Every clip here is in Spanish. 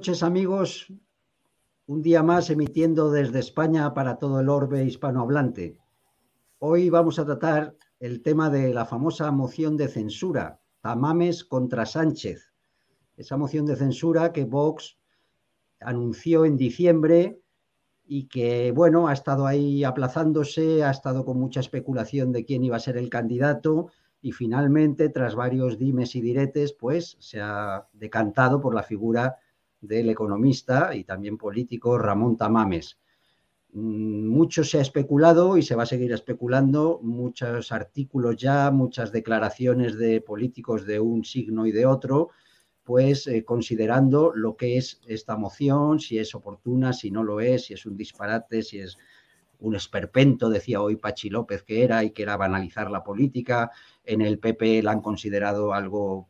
Noches amigos, un día más emitiendo desde España para todo el orbe hispanohablante. Hoy vamos a tratar el tema de la famosa moción de censura, Tamames contra Sánchez. Esa moción de censura que Vox anunció en diciembre y que, bueno, ha estado ahí aplazándose, ha estado con mucha especulación de quién iba a ser el candidato y finalmente, tras varios dimes y diretes, pues se ha decantado por la figura del economista y también político Ramón Tamames. Mm, mucho se ha especulado y se va a seguir especulando, muchos artículos ya, muchas declaraciones de políticos de un signo y de otro, pues eh, considerando lo que es esta moción, si es oportuna, si no lo es, si es un disparate, si es un esperpento, decía hoy Pachi López que era y que era banalizar la política. En el PP la han considerado algo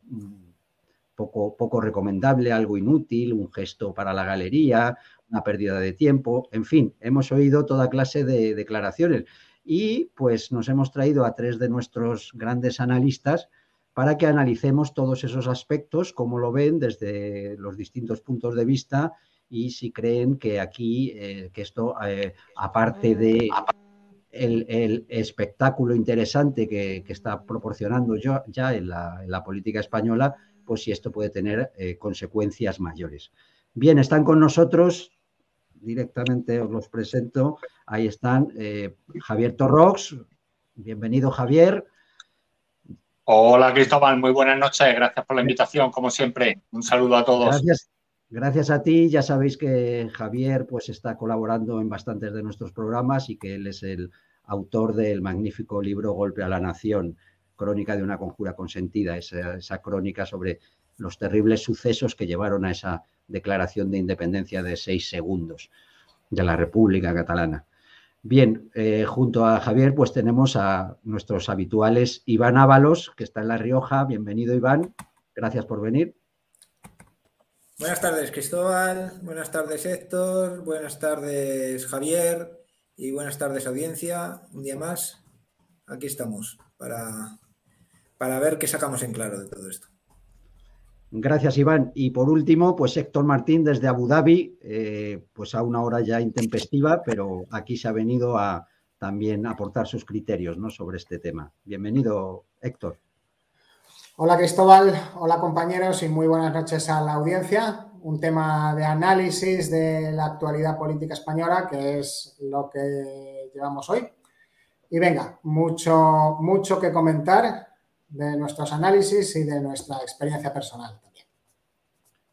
mm, poco, recomendable, algo inútil, un gesto para la galería, una pérdida de tiempo, en fin, hemos oído toda clase de declaraciones. Y pues nos hemos traído a tres de nuestros grandes analistas para que analicemos todos esos aspectos, cómo lo ven desde los distintos puntos de vista y si creen que aquí, eh, que esto, eh, aparte de el, espectáculo interesante que, está proporcionando yo, ya en la política española, pues si esto puede tener eh, consecuencias mayores. Bien, están con nosotros, directamente os los presento, ahí están eh, Javier Torrox, bienvenido Javier. Hola Cristóbal, muy buenas noches, gracias por la invitación, como siempre, un saludo a todos. Gracias, gracias a ti, ya sabéis que Javier pues está colaborando en bastantes de nuestros programas y que él es el autor del magnífico libro Golpe a la Nación, crónica de una conjura consentida, esa, crónica sobre los terribles sucesos que llevaron a esa declaración de independencia de seis segundos de la República Catalana. Bien, eh, junto a Javier, pues tenemos a nuestros habituales Iván Ábalos, que está en La Rioja. Bienvenido, Iván. Gracias por venir. Buenas tardes, Cristóbal. Buenas tardes, Héctor. Buenas tardes, Javier. Y buenas tardes, audiencia. Un día más. Aquí estamos para para ver qué sacamos en claro de todo esto. Gracias, Iván. Y por último, pues Héctor Martín desde Abu Dhabi, eh, pues a una hora ya intempestiva, pero aquí se ha venido a también aportar sus criterios ¿no? sobre este tema. Bienvenido, Héctor. Hola, Cristóbal. Hola, compañeros, y muy buenas noches a la audiencia. Un tema de análisis de la actualidad política española, que es lo que llevamos hoy. Y venga, mucho, mucho que comentar de nuestros análisis y de nuestra experiencia personal también.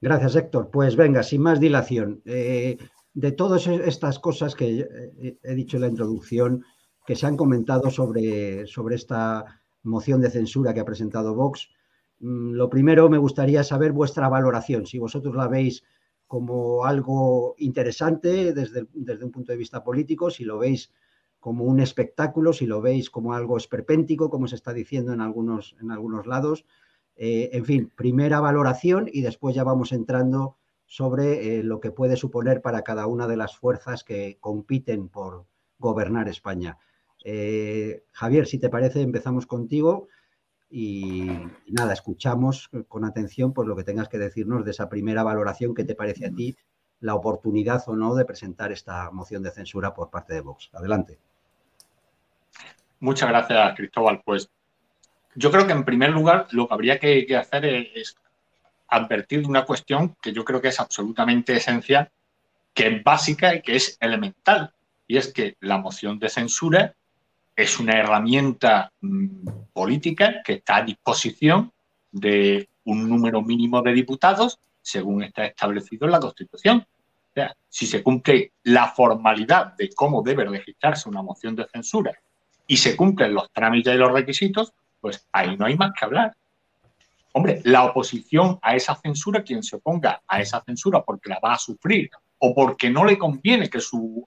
Gracias, Héctor. Pues venga, sin más dilación, eh, de todas estas cosas que eh, he dicho en la introducción, que se han comentado sobre, sobre esta moción de censura que ha presentado Vox, mm, lo primero me gustaría saber vuestra valoración, si vosotros la veis como algo interesante desde, desde un punto de vista político, si lo veis como un espectáculo, si lo veis como algo esperpéntico, como se está diciendo en algunos, en algunos lados. Eh, en fin, primera valoración y después ya vamos entrando sobre eh, lo que puede suponer para cada una de las fuerzas que compiten por gobernar España. Eh, Javier, si te parece, empezamos contigo y, y, nada, escuchamos con atención pues, lo que tengas que decirnos de esa primera valoración que te parece a ti la oportunidad o no de presentar esta moción de censura por parte de Vox. Adelante. Muchas gracias, Cristóbal. Pues yo creo que en primer lugar lo que habría que, hacer es, advertir de una cuestión que yo creo que es absolutamente esencial, que es básica y que es elemental. Y es que la moción de censura es una herramienta mm, política que está a disposición de un número mínimo de diputados según está establecido en la Constitución. O sea, si se cumple la formalidad de cómo debe registrarse una moción de censura y se cumplen los trámites y los requisitos, pues ahí no hay más que hablar. Hombre, la oposición a esa censura, quien se oponga a esa censura porque la va a sufrir o porque no le conviene que su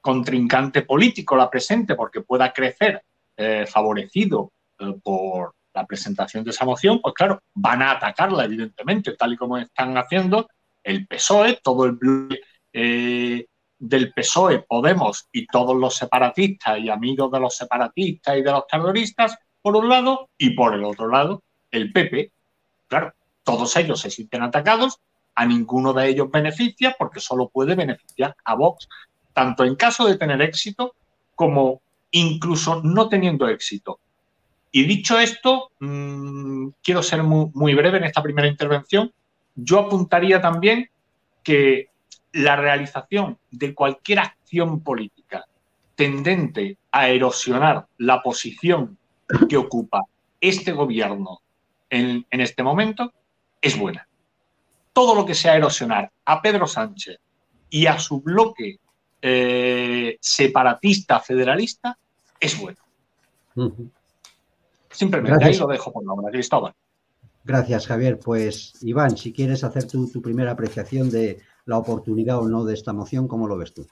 contrincante político la presente porque pueda crecer eh, favorecido eh, por la presentación de esa moción, pues claro, van a atacarla, evidentemente, tal y como están haciendo el PSOE, todo el eh, del PSOE, Podemos y todos los separatistas y amigos de los separatistas y de los terroristas, por un lado, y por el otro lado, el PP. Claro, todos ellos se sienten atacados a ninguno de ellos beneficia porque solo puede beneficiar a Vox, tanto en caso de tener éxito como incluso no teniendo éxito. Y dicho esto, mmm, quiero ser muy, breve en esta primera intervención. Yo apuntaría también que la realización de cualquier acción política tendente a erosionar la posición que ocupa este gobierno en, en este momento es buena. Todo lo que sea erosionar a Pedro Sánchez y a su bloque eh, separatista federalista es bueno. Uh -huh. Simplemente Gracias. ahí lo dejo por la hora, Cristóbal. Gracias, Javier. Pues, Iván, si quieres hacer tu, tu, primera apreciación de la oportunidad o no de esta moción, ¿cómo lo ves tú?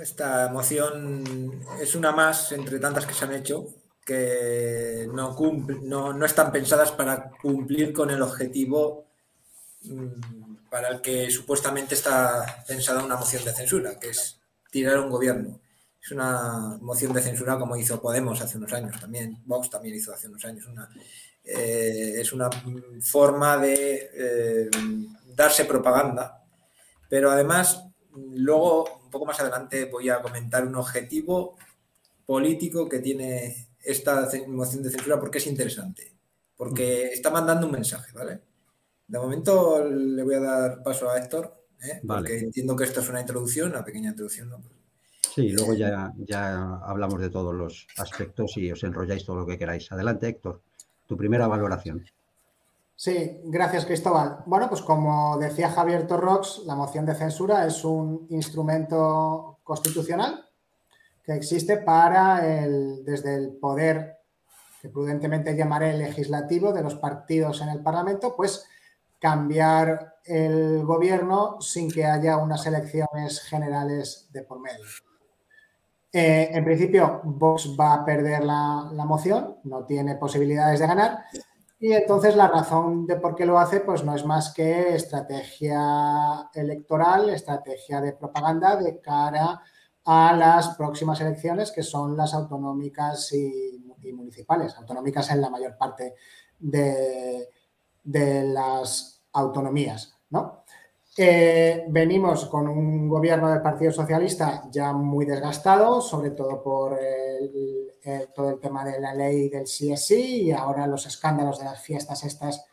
Esta moción es una más entre tantas que se han hecho que no, no, no están pensadas para cumplir con el objetivo para el que supuestamente está pensada una moción de censura, que es tirar un gobierno. Es una moción de censura como hizo Podemos hace unos años también, Vox también hizo hace unos años. Una, eh, es una forma de eh, darse propaganda, pero además luego, un poco más adelante, voy a comentar un objetivo político que tiene esta moción de censura porque es interesante, porque está mandando un mensaje, ¿vale? De momento le voy a dar paso a Héctor, ¿eh? vale. porque entiendo que esto es una introducción, una pequeña introducción. ¿no? Sí, luego ya, ya hablamos de todos los aspectos y os enrolláis todo lo que queráis. Adelante, Héctor, tu primera valoración. Sí, gracias Cristóbal. Bueno, pues como decía Javier Torrox, la moción de censura es un instrumento constitucional que existe para el, desde el poder que prudentemente llamaré legislativo de los partidos en el Parlamento, pues cambiar el gobierno sin que haya unas elecciones generales de por medio. Eh, en principio, Vox va a perder la, la, moción, no tiene posibilidades de ganar, y entonces la razón de por qué lo hace pues no es más que estrategia electoral, estrategia de propaganda de cara a las próximas elecciones, que son las autonómicas y, municipales, autonómicas en la mayor parte de, de las autonomías, ¿no? Venimos con un gobierno del Partido Socialista ya muy desgastado, sobre todo por todo el tema de la ley del CSI y ahora los escándalos de las fiestas estas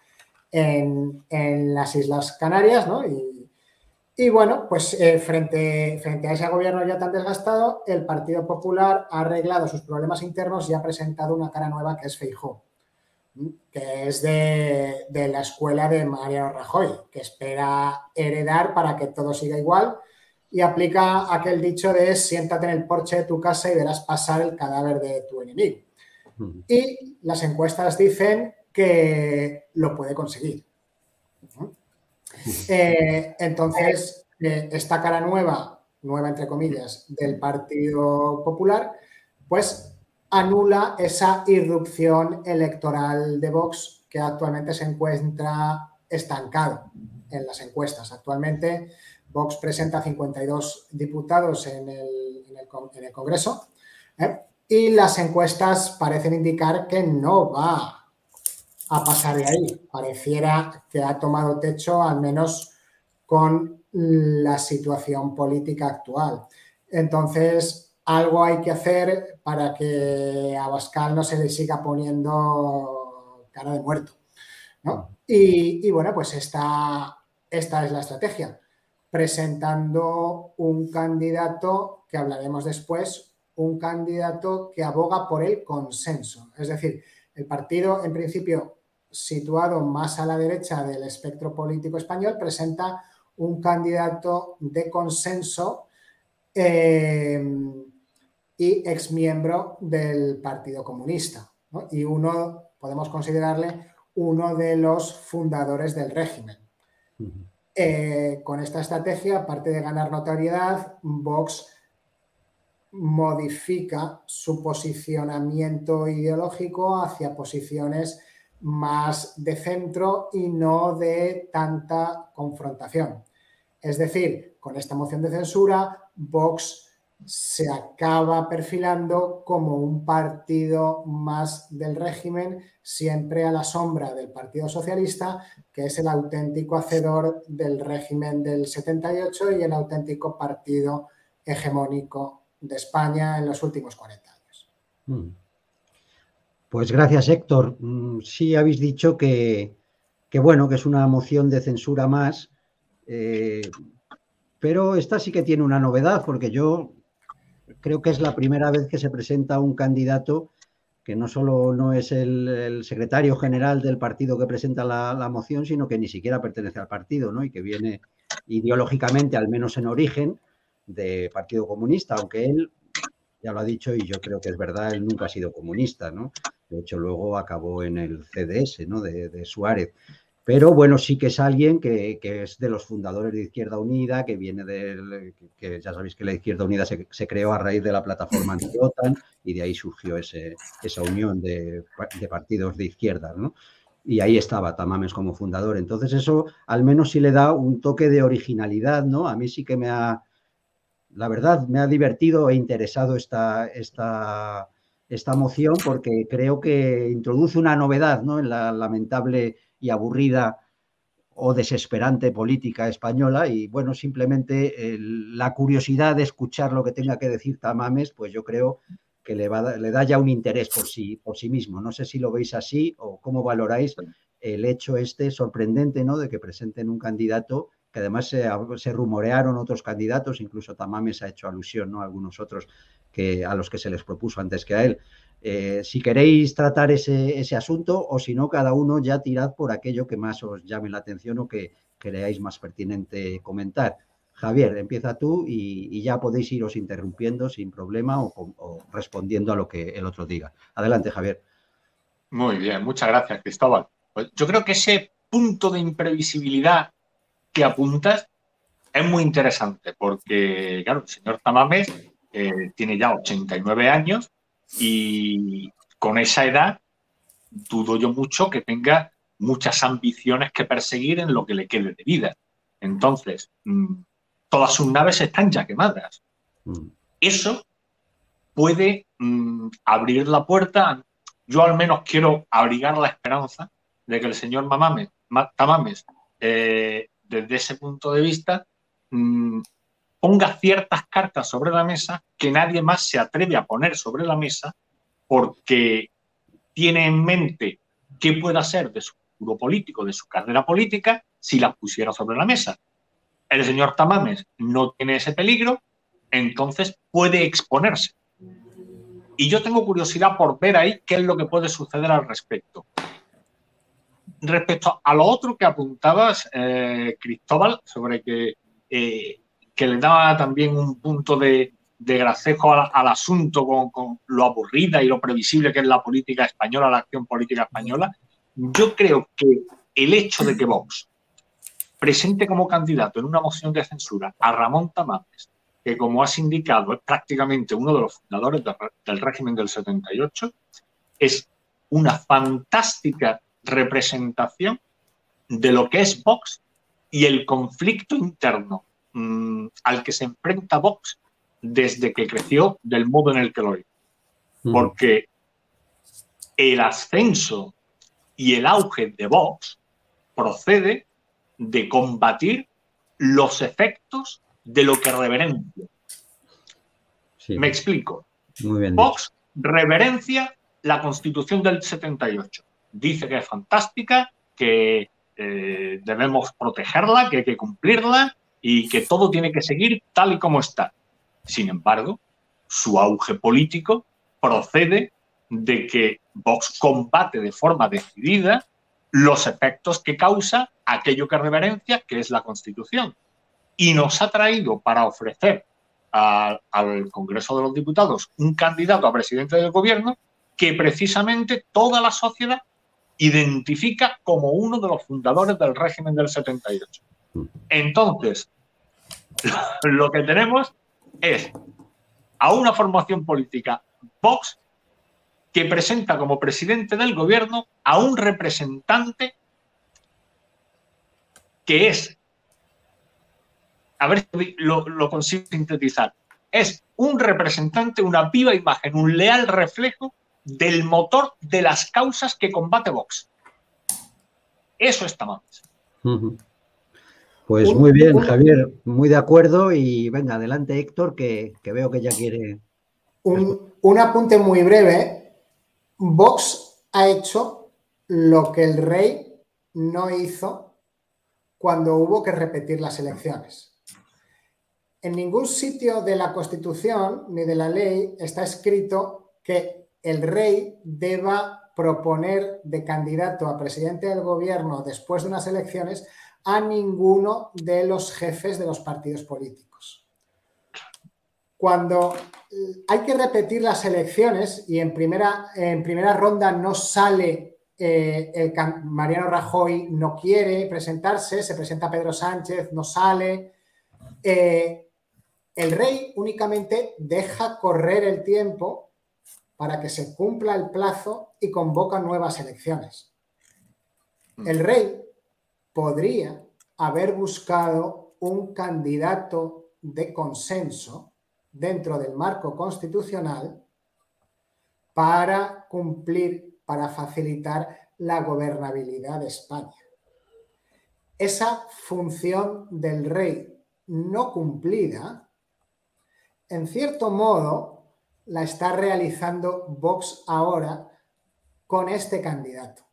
en, las Islas Canarias, ¿no? Y, bueno, pues eh, frente, a ese gobierno ya tan desgastado, el Partido Popular ha arreglado sus problemas internos y ha presentado una cara nueva que es Feijó que es de, de, la escuela de Mariano Rajoy, que espera heredar para que todo siga igual y aplica aquel dicho de siéntate en el porche de tu casa y verás pasar el cadáver de tu enemigo. Y las encuestas dicen que lo puede conseguir. Eh, entonces, eh, esta cara nueva, nueva entre comillas, del Partido Popular, pues anula esa irrupción electoral de Vox que actualmente se encuentra estancado en las encuestas. Actualmente Vox presenta 52 diputados en el, en el, Congreso ¿eh? y las encuestas parecen indicar que no va a pasar de ahí. Pareciera que ha tomado techo al menos con la situación política actual. Entonces, algo hay que hacer para que a Bascal no se le siga poniendo cara de muerto. ¿no? Y, y, bueno, pues esta, esta es la estrategia, presentando un candidato que hablaremos después, un candidato que aboga por el consenso. Es decir, el partido, en principio, situado más a la derecha del espectro político español, presenta un candidato de consenso eh, y exmiembro del Partido Comunista. ¿no? Y uno, podemos considerarle uno de los fundadores del régimen. Uh -huh. eh, con esta estrategia, aparte de ganar notoriedad, Vox modifica su posicionamiento ideológico hacia posiciones más de centro y no de tanta confrontación. Es decir, con esta moción de censura, Vox se acaba perfilando como un partido más del régimen, siempre a la sombra del Partido Socialista, que es el auténtico hacedor del régimen del 78 y el auténtico partido hegemónico de España en los últimos 40 años. Mm. Pues gracias, Héctor. Mm, sí habéis dicho que, bueno, que es una moción de censura más, eh, pero esta sí que tiene una novedad, porque yo creo que es la primera vez que se presenta un candidato que no solo no es el, secretario general del partido que presenta la, moción, sino que ni siquiera pertenece al partido, ¿no? Y que viene ideológicamente, al menos en origen, de Partido Comunista, aunque él, ya lo ha dicho y yo creo que es verdad, él nunca ha sido comunista, ¿no? De hecho, luego acabó en el CDS, ¿no? de Suárez. Pero bueno, sí que es alguien que, es de los fundadores de Izquierda Unida, que viene del, que ya sabéis que la Izquierda Unida se, creó a raíz de la plataforma anti-OTAN y de ahí surgió esa unión de, partidos de izquierda, ¿no? Y ahí estaba Tamames como fundador. Entonces eso al menos sí le da un toque de originalidad, ¿no? A mí sí que me ha, la verdad, me ha divertido e interesado esta, esta, esta moción porque creo que introduce una novedad, ¿no? En la lamentable y aburrida o desesperante política española y bueno, simplemente la curiosidad de escuchar lo que tenga que decir Tamames, pues yo creo que le, va, le da ya un interés por sí, por sí mismo. No sé si lo veis así o cómo valoráis el hecho este sorprendente, ¿no? De que presenten un candidato que además se, se, rumorearon otros candidatos, incluso Tamames ha hecho alusión, ¿no? A algunos otros que, a los que se les propuso antes que a él. Eh, si queréis tratar ese, asunto o si no, cada uno ya tirad por aquello que más os llame la atención o que creáis más pertinente comentar. Javier, empieza tú y, ya podéis iros interrumpiendo sin problema o, respondiendo a lo que el otro diga. Adelante, Javier. Muy bien, muchas gracias, Cristóbal. Pues yo creo que ese punto de imprevisibilidad que apuntas es muy interesante porque, claro, el señor Tamames eh, tiene ya 89 años y con esa edad dudo yo mucho que tenga muchas ambiciones que perseguir en lo que le quede de vida. Entonces, mm, todas sus naves están ya quemadas. Mm. Eso puede mm, abrir la puerta. Yo al menos quiero abrigar la esperanza de que el señor Mamames, Tamames, eh, desde ese punto de vista, ponga ciertas cartas sobre la mesa que nadie más se atreve a poner sobre la mesa porque tiene en mente qué pueda ser de su futuro político, de su carrera política, si las pusiera sobre la mesa. El señor Tamames no tiene ese peligro, entonces puede exponerse. Y yo tengo curiosidad por ver ahí qué es lo que puede suceder al respecto. Respecto a lo otro que apuntabas, eh, Cristóbal, sobre que eh, que le daba también un punto de, gracejo al, asunto con, lo aburrida y lo previsible que es la política española, la acción política española, yo creo que el hecho de que Vox presente como candidato en una moción de censura a Ramón Tamames, que como has indicado es prácticamente uno de los fundadores del régimen del 78, es una fantástica representación de lo que es Vox y el conflicto interno Mm, al que se enfrenta Vox desde que creció del modo en el que lo hizo. Porque el ascenso y el auge de Vox procede de combatir los efectos de lo que reverencia. Me explico. Vox reverencia la constitución del 78. Dice que es fantástica, que eh, debemos protegerla, que hay que cumplirla y que todo tiene que seguir tal y como está. Sin embargo, su auge político procede de que Vox combate de forma decidida los efectos que causa aquello que reverencia, que es la Constitución. Y nos ha traído para ofrecer al Congreso de los Diputados un candidato a presidente del gobierno que precisamente toda la sociedad identifica como uno de los fundadores del régimen del 78. Entonces, lo que tenemos es a una formación política, Vox, que presenta como presidente del gobierno a un representante que es, a ver si lo, consigo sintetizar, es un representante, una viva imagen, un leal reflejo del motor de las causas que combate Vox. Eso está mal. Pues muy bien, Javier, muy de acuerdo. Y venga, adelante, Héctor, que, veo que ya quiere. Un, un, apunte muy breve. Vox ha hecho lo que el rey no hizo cuando hubo que repetir las elecciones. En ningún sitio de la Constitución ni de la ley está escrito que el rey deba proponer de candidato a presidente del gobierno después de unas elecciones a ninguno de los jefes de los partidos políticos. Cuando hay que repetir las elecciones y en primera, en primera ronda no sale, eh, el, Mariano Rajoy no quiere presentarse, se presenta Pedro Sánchez, no sale. Eh, el rey únicamente deja correr el tiempo para que se cumpla el plazo y convoca nuevas elecciones. El rey podría haber buscado un candidato de consenso dentro del marco constitucional para cumplir, para facilitar la gobernabilidad de España. Esa función del rey no cumplida en cierto modo, la está realizando Vox ahora con este candidato.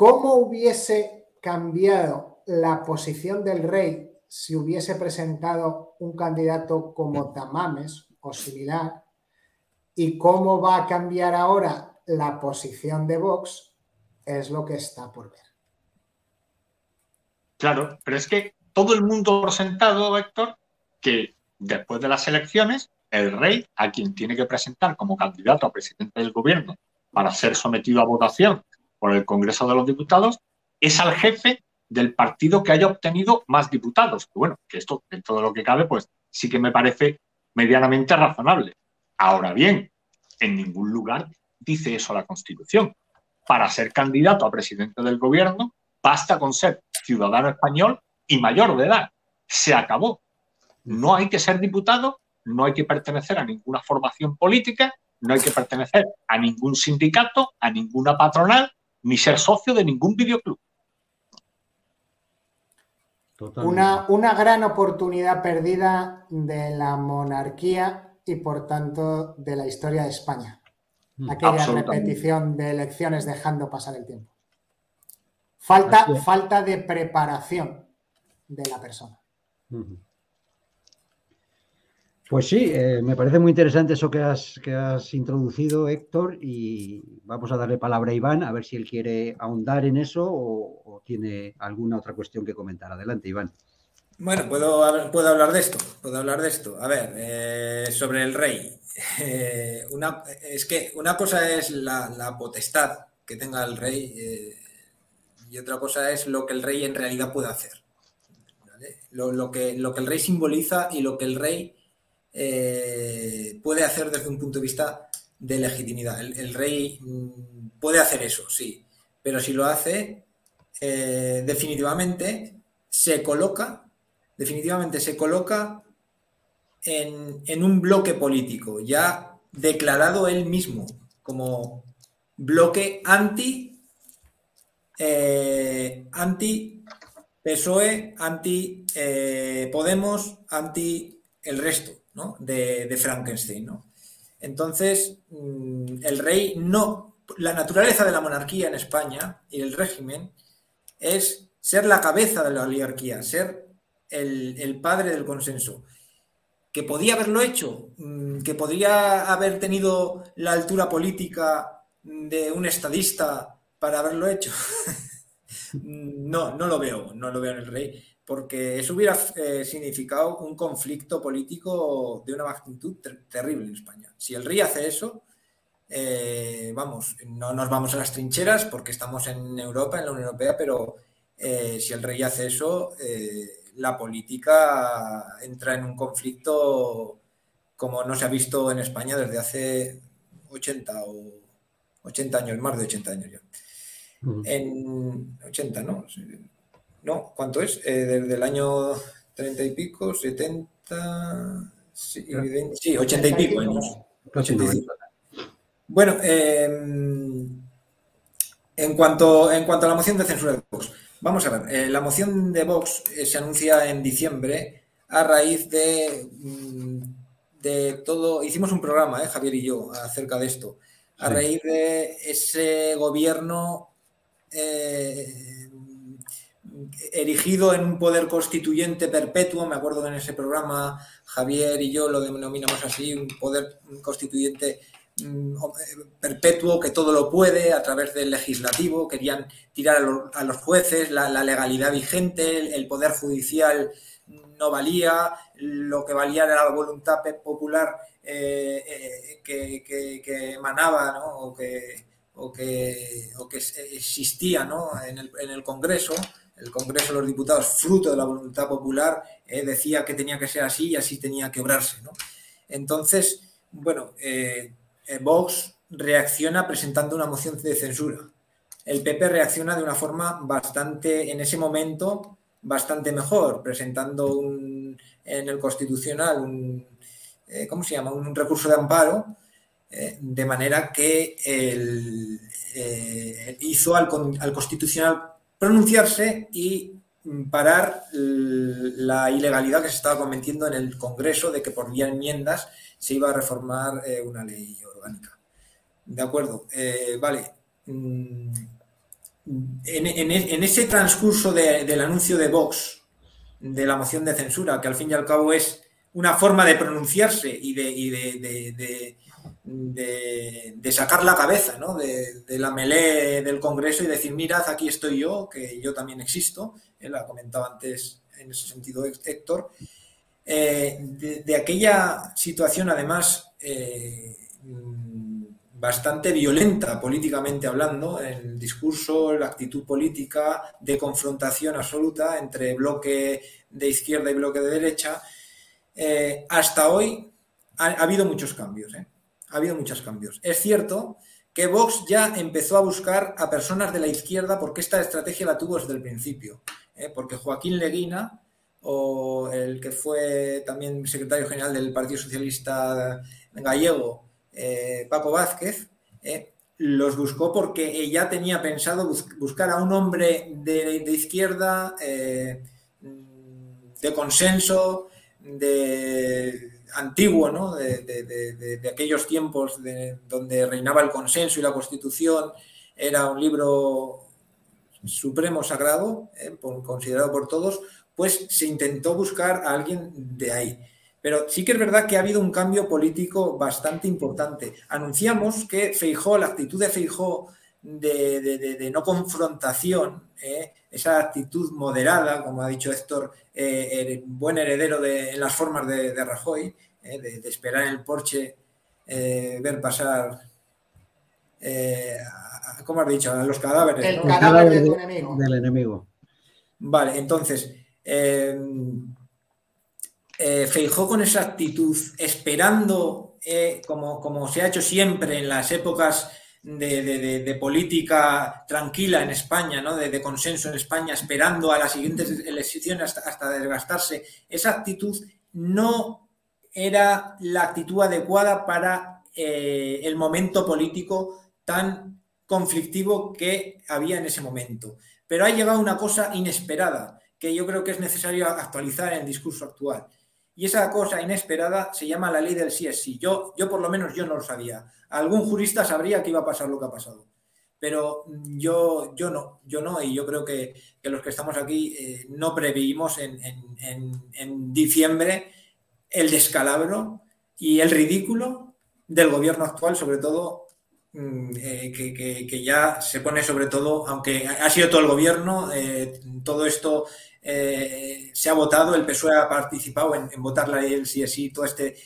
¿Cómo hubiese cambiado la posición del rey si hubiese presentado un candidato como Tamames o similar? ¿Y cómo va a cambiar ahora la posición de Vox? Es lo que está por ver. Claro, pero es que todo el mundo ha sentado, Héctor, que después de las elecciones, el rey, a quien tiene que presentar como candidato a presidente del gobierno para ser sometido a votación por el Congreso de los Diputados, es al jefe del partido que haya obtenido más diputados. bueno, que esto, en todo lo que cabe, pues sí que me parece medianamente razonable. Ahora bien, en ningún lugar dice eso la Constitución. Para ser candidato a presidente del gobierno, basta con ser ciudadano español y mayor de edad. Se acabó. No hay que ser diputado, no hay que pertenecer a ninguna formación política, no hay que pertenecer a ningún sindicato, a ninguna patronal, ni ser socio de ningún videoclub. Una, una, gran oportunidad perdida de la monarquía y por tanto de la historia de España. Mm. Aquella repetición de elecciones dejando pasar el tiempo. Falta, falta de preparación de la persona. Pues sí, eh, me parece muy interesante eso que has, que has introducido, Héctor, y vamos a darle palabra a Iván a ver si él quiere ahondar en eso o, tiene alguna otra cuestión que comentar. Adelante, Iván. Bueno, puedo, puedo hablar de esto, puedo hablar de esto. A ver, eh, sobre el rey. Eh, una, es que una cosa es la, potestad que tenga el rey y otra cosa es lo que el rey en realidad puede hacer. Lo, que, lo que el rey simboliza y lo que el rey eh, puede hacer desde un punto de vista de legitimidad. El, rey mm, puede hacer eso, sí, pero si lo hace, eh, definitivamente se coloca, definitivamente se coloca en, un bloque político, ya declarado él mismo como bloque anti, eh, anti PSOE, anti Podemos, anti el resto de, Frankenstein. Entonces, mm, el rey no, la naturaleza de la monarquía en España y el régimen es ser la cabeza de la oligarquía, ser el, padre del consenso. Que podía haberlo hecho, mm, que podría haber tenido la altura política de un estadista para haberlo hecho. no, no lo veo, no lo veo en el rey porque eso hubiera eh, significado un conflicto político de una magnitud terrible en España. Si el rey hace eso, eh, vamos, no nos vamos a las trincheras porque estamos en Europa, en la Unión Europea, pero eh, si el rey hace eso, la política entra en un conflicto como no se ha visto en España desde hace 80 o 80 años, más de 80 años ya. En 80, ¿no? ¿No? ¿Cuánto es? Eh, desde el año 30 y pico, 70, Sí, sí 80 y pico años. Bueno, em, en, cuanto, en cuanto a la moción de censura de Vox, vamos a ver, eh, la moción de Vox eh, se anuncia en diciembre a raíz de, mm, de todo, hicimos un programa, eh, Javier y yo, acerca de esto, a raíz de ese gobierno erigido en un poder constituyente perpetuo, me acuerdo que en ese programa Javier y yo lo denominamos así, un poder constituyente mm, perpetuo que todo lo puede a través del legislativo, querían tirar a los, jueces, la, legalidad vigente, el, poder judicial no valía, lo que valía era la voluntad popular eh, eh, que, emanaba o, que, que, existía en el Congreso el Congreso de los Diputados, fruto de la voluntad popular, eh, decía que tenía que ser así y así tenía que obrarse. Entonces, bueno, eh, eh, Vox reacciona presentando una moción de censura. El PP reacciona de una forma bastante, en ese momento, bastante mejor, presentando en el Constitucional un, ¿cómo se llama? Un, recurso de amparo, de manera que hizo al, al Constitucional pronunciarse y mm, parar la ilegalidad que se estaba cometiendo en el Congreso de que por vía enmiendas se iba a reformar eh, una ley orgánica. De acuerdo, eh, vale. Mm, en, ese transcurso del anuncio de Vox, de la moción de censura, que al fin y al cabo es una forma de pronunciarse y de, sacar la cabeza ¿no? de, la melé del Congreso y decir, mirad, aquí estoy yo, que yo también existo, él ha comentado antes en ese sentido Héctor, eh, de, aquella situación además eh, bastante violenta políticamente hablando, el discurso, la actitud política de confrontación absoluta entre bloque de izquierda y bloque de derecha, eh, hasta hoy ha, ha, habido muchos cambios. ¿eh? Ha habido muchos cambios. Es cierto que Vox ya empezó a buscar a personas de la izquierda porque esta estrategia la tuvo desde el principio. ¿eh? Porque Joaquín Leguina, o el que fue también secretario general del Partido Socialista Gallego, eh, Paco Vázquez, ¿eh? los buscó porque ella tenía pensado buscar a un hombre de, de izquierda, de consenso, de antiguo, ¿no? de, aquellos tiempos donde reinaba el consenso y la constitución, era un libro supremo sagrado, ¿eh? considerado por todos, pues se intentó buscar a alguien de ahí. Pero sí que es verdad que ha habido un cambio político bastante importante. Anunciamos que Feijó, la actitud de Feijó de, no confrontación, ¿eh? Esa actitud moderada, como ha dicho Héctor, eh, buen heredero de, en las formas de, Rajoy, eh, de, esperar en el porche, ver pasar, ¿cómo has dicho? A los cadáveres. El cadáver de enemigo. Del enemigo. Vale, entonces, Feijó con esa actitud, esperando, como, como se ha hecho siempre en las épocas de, política tranquila en España, ¿no? de, consenso en España, esperando a las siguientes elecciones hasta, desgastarse, esa actitud no era la actitud adecuada para eh, el momento político tan conflictivo que había en ese momento. Pero ha llegado una cosa inesperada que yo creo que es necesario actualizar en el discurso actual. Y esa cosa inesperada se llama la ley del sí es sí. Yo, yo por lo menos yo no lo sabía algún jurista sabría que iba a pasar lo que ha pasado. Pero yo, yo no, yo no, y yo creo que, los que estamos aquí eh, no previmos en, diciembre el descalabro y el ridículo del gobierno actual, sobre todo mm, eh, que, ya se pone sobre todo, aunque ha sido todo el gobierno, eh, todo esto se ha votado, el PSOE ha participado en, votar la ley del sí, sí, todo este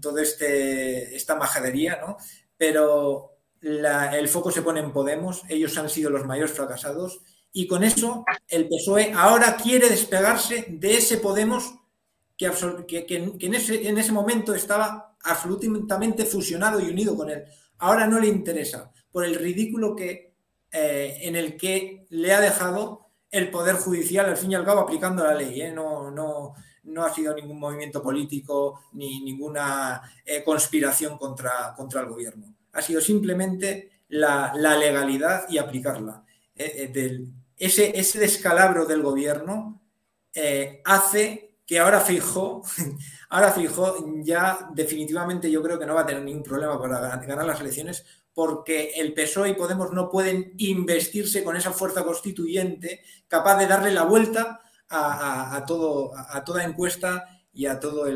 toda este, esta majadería, ¿no? Pero el foco se pone en Podemos, ellos han sido los mayores fracasados y con eso el PSOE ahora quiere despegarse de ese Podemos que, que, en, ese, en, ese, momento estaba absolutamente fusionado y unido con él. Ahora no le interesa por el ridículo que, eh, en el que le ha dejado el Poder Judicial, al fin y al cabo, aplicando la ley. ¿eh? No, no, no ha sido ningún movimiento político ni ninguna eh, conspiración contra, contra el gobierno. Ha sido simplemente la, legalidad y aplicarla. Eh, ese, ese, descalabro del gobierno hace que ahora fijo, ahora fijo, ya definitivamente yo creo que no va a tener ningún problema para ganar las elecciones porque el PSOE y Podemos no pueden investirse con esa fuerza constituyente capaz de darle la vuelta a, toda encuesta y a todos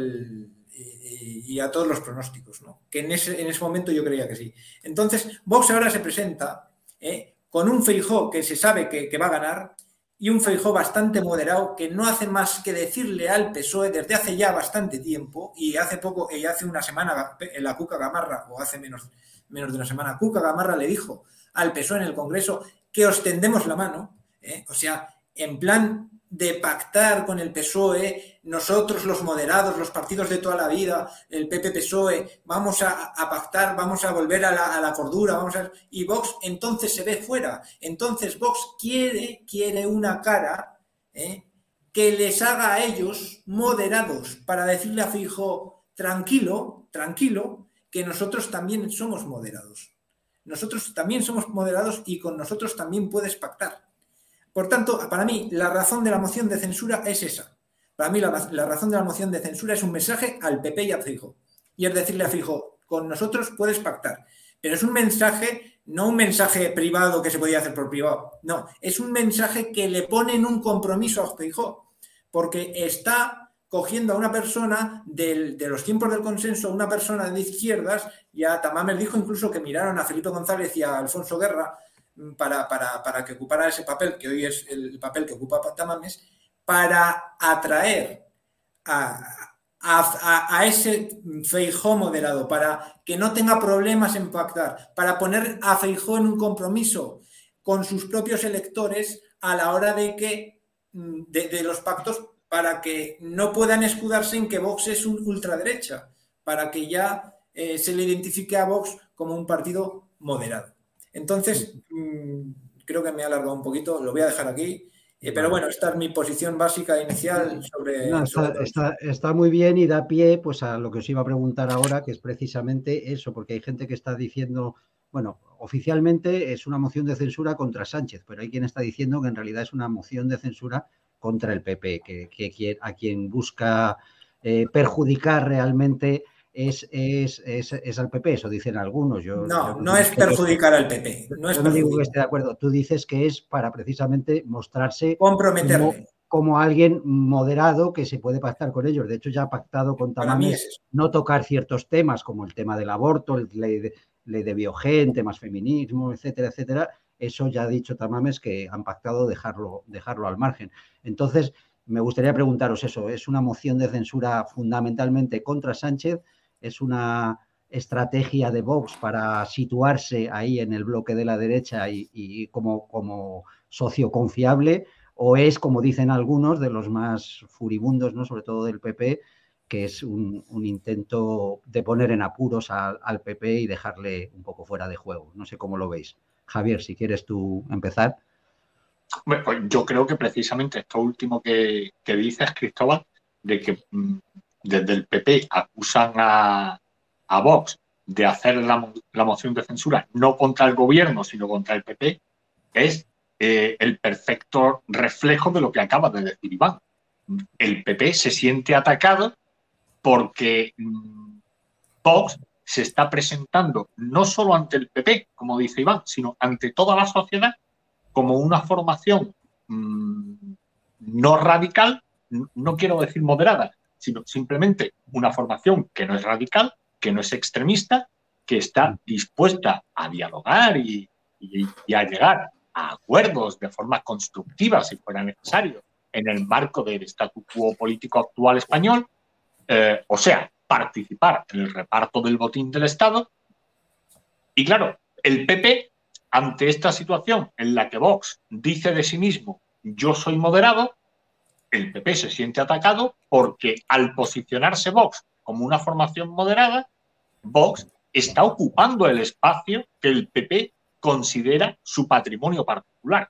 los pronósticos, ¿no? Que en ese, en momento yo creía que sí. Entonces, Vox ahora se presenta ¿eh? con un Feijó que se sabe que, va a ganar y un Feijó bastante moderado que no hace más que decirle al PSOE desde hace ya bastante tiempo y hace poco, y hace una semana la Cuca Gamarra, o hace menos, menos de una semana, Cuca Gamarra le dijo al PSOE en el Congreso que os tendemos la mano, ¿eh? o sea, en plan de pactar con el PSOE, nosotros los moderados, los partidos de toda la vida, el PP-PSOE, vamos a, pactar, vamos a volver a la, cordura, vamos a... Y Vox entonces se ve fuera. Entonces Vox quiere, quiere una cara ¿eh? que les haga a ellos moderados para decirle a Fijo, tranquilo, tranquilo, que nosotros también somos moderados. Nosotros también somos moderados y con nosotros también puedes pactar. Por tanto, para mí, la razón de la moción de censura es esa. Para mí, la, razón de la moción de censura es un mensaje al PP y a Fijo. Y es decirle a Fijo, con nosotros puedes pactar. Pero es un mensaje, no un mensaje privado que se podía hacer por privado. No, es un mensaje que le pone en un compromiso a Fijo. Porque está cogiendo a una persona de los tiempos del consenso, una persona de izquierdas, ya Tamames dijo incluso que miraron a Felipe González y a Alfonso Guerra para, para, que ocupara ese papel, que hoy es el papel que ocupa Tamames, para atraer a, a, ese Feijó moderado, para que no tenga problemas en pactar, para poner a Feijó en un compromiso con sus propios electores a la hora de que mm, de, los pactos para que no puedan escudarse en que Vox es un ultraderecha, para que ya eh, se le identifique a Vox como un partido moderado. Entonces, mm, creo que me he alargado un poquito, lo voy a dejar aquí. Eh, pero bueno, esta es mi posición básica inicial sobre... está, muy bien y da pie pues, a lo que os iba a preguntar ahora, que es precisamente eso, porque hay gente que está diciendo, bueno, oficialmente es una moción de censura contra Sánchez, pero hay quien está diciendo que en realidad es una moción de censura contra el PP, que, a quien busca eh, perjudicar realmente es, es, es, al PP, eso dicen algunos. Yo, no, no es perjudicar al PP. No es yo no digo que esté de acuerdo. Tú dices que es para precisamente mostrarse comprometerle. Como, alguien moderado que se puede pactar con ellos. De hecho, ya ha pactado con Tamames no tocar ciertos temas como el tema del aborto, el ley de, ley de biogen, temas feminismo, etcétera, etcétera. Eso ya ha dicho Tamames que han pactado dejarlo, dejarlo al margen. Entonces, me gustaría preguntaros eso. ¿Es una moción de censura fundamentalmente contra Sánchez? es una estrategia de Vox para situarse ahí en el bloque de la derecha y, como, como socio confiable, o es, como dicen algunos, de los más furibundos, ¿no? sobre todo del PP, que es un, intento de poner en apuros al, PP y dejarle un poco fuera de juego. No sé cómo lo veis. Javier, si quieres tú empezar. Pues yo creo que precisamente esto último que, que dices, Cristóbal, de que mm, desde el PP acusan a, Vox de hacer la, moción de censura no contra el gobierno, sino contra el PP, es eh, el perfecto reflejo de lo que acaba de decir Iván. El PP se siente atacado porque mm, Vox se está presentando no solo ante el PP, como dice Iván, sino ante toda la sociedad como una formación mm, no radical, no quiero decir moderada, sino simplemente una formación que no es radical, que no es extremista, que está dispuesta a dialogar y, a llegar a acuerdos de forma constructiva, si fuera necesario, en el marco del statu quo político actual español, eh, o sea, participar en el reparto del botín del Estado. Y claro, el PP, ante esta situación en la que Vox dice de sí mismo, yo soy moderado, el PP se siente atacado porque al posicionarse Vox como una formación moderada, Vox está ocupando el espacio que el PP considera su patrimonio particular.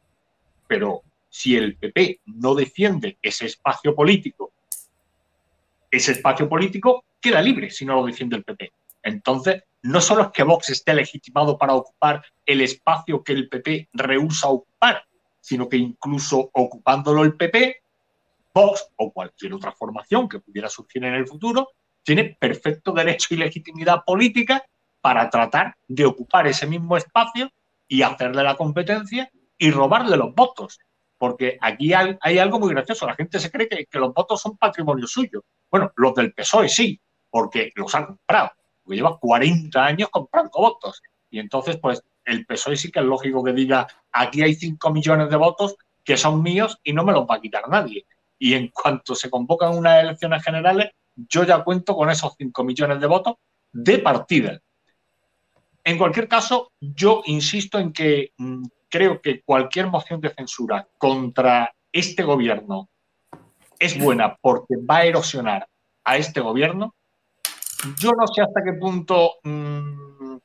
Pero si el PP no defiende ese espacio político ese espacio político queda libre si no lo defiende el PP. Entonces, no solo es que Vox esté legitimado para ocupar el espacio que el PP rehúsa ocupar, sino que incluso ocupándolo el PP, Vox o cualquier otra formación que pudiera surgir en el futuro tiene perfecto derecho y legitimidad política para tratar de ocupar ese mismo espacio y hacerle la competencia y robarle los votos. Porque aquí hay, algo muy gracioso. La gente se cree que, que, los votos son patrimonio suyo. Bueno, los del PSOE sí, porque los han comprado porque lleva 40 años comprando votos. Y entonces, pues, el PSOE sí que es lógico que diga, aquí hay 5 millones de votos que son míos y no me los va a quitar nadie. Y en cuanto se convocan unas elecciones generales, yo ya cuento con esos 5 millones de votos de partida. En cualquier caso, yo insisto en que mm, creo que cualquier moción de censura contra este gobierno es buena porque va a erosionar a este gobierno yo no sé hasta qué punto mm,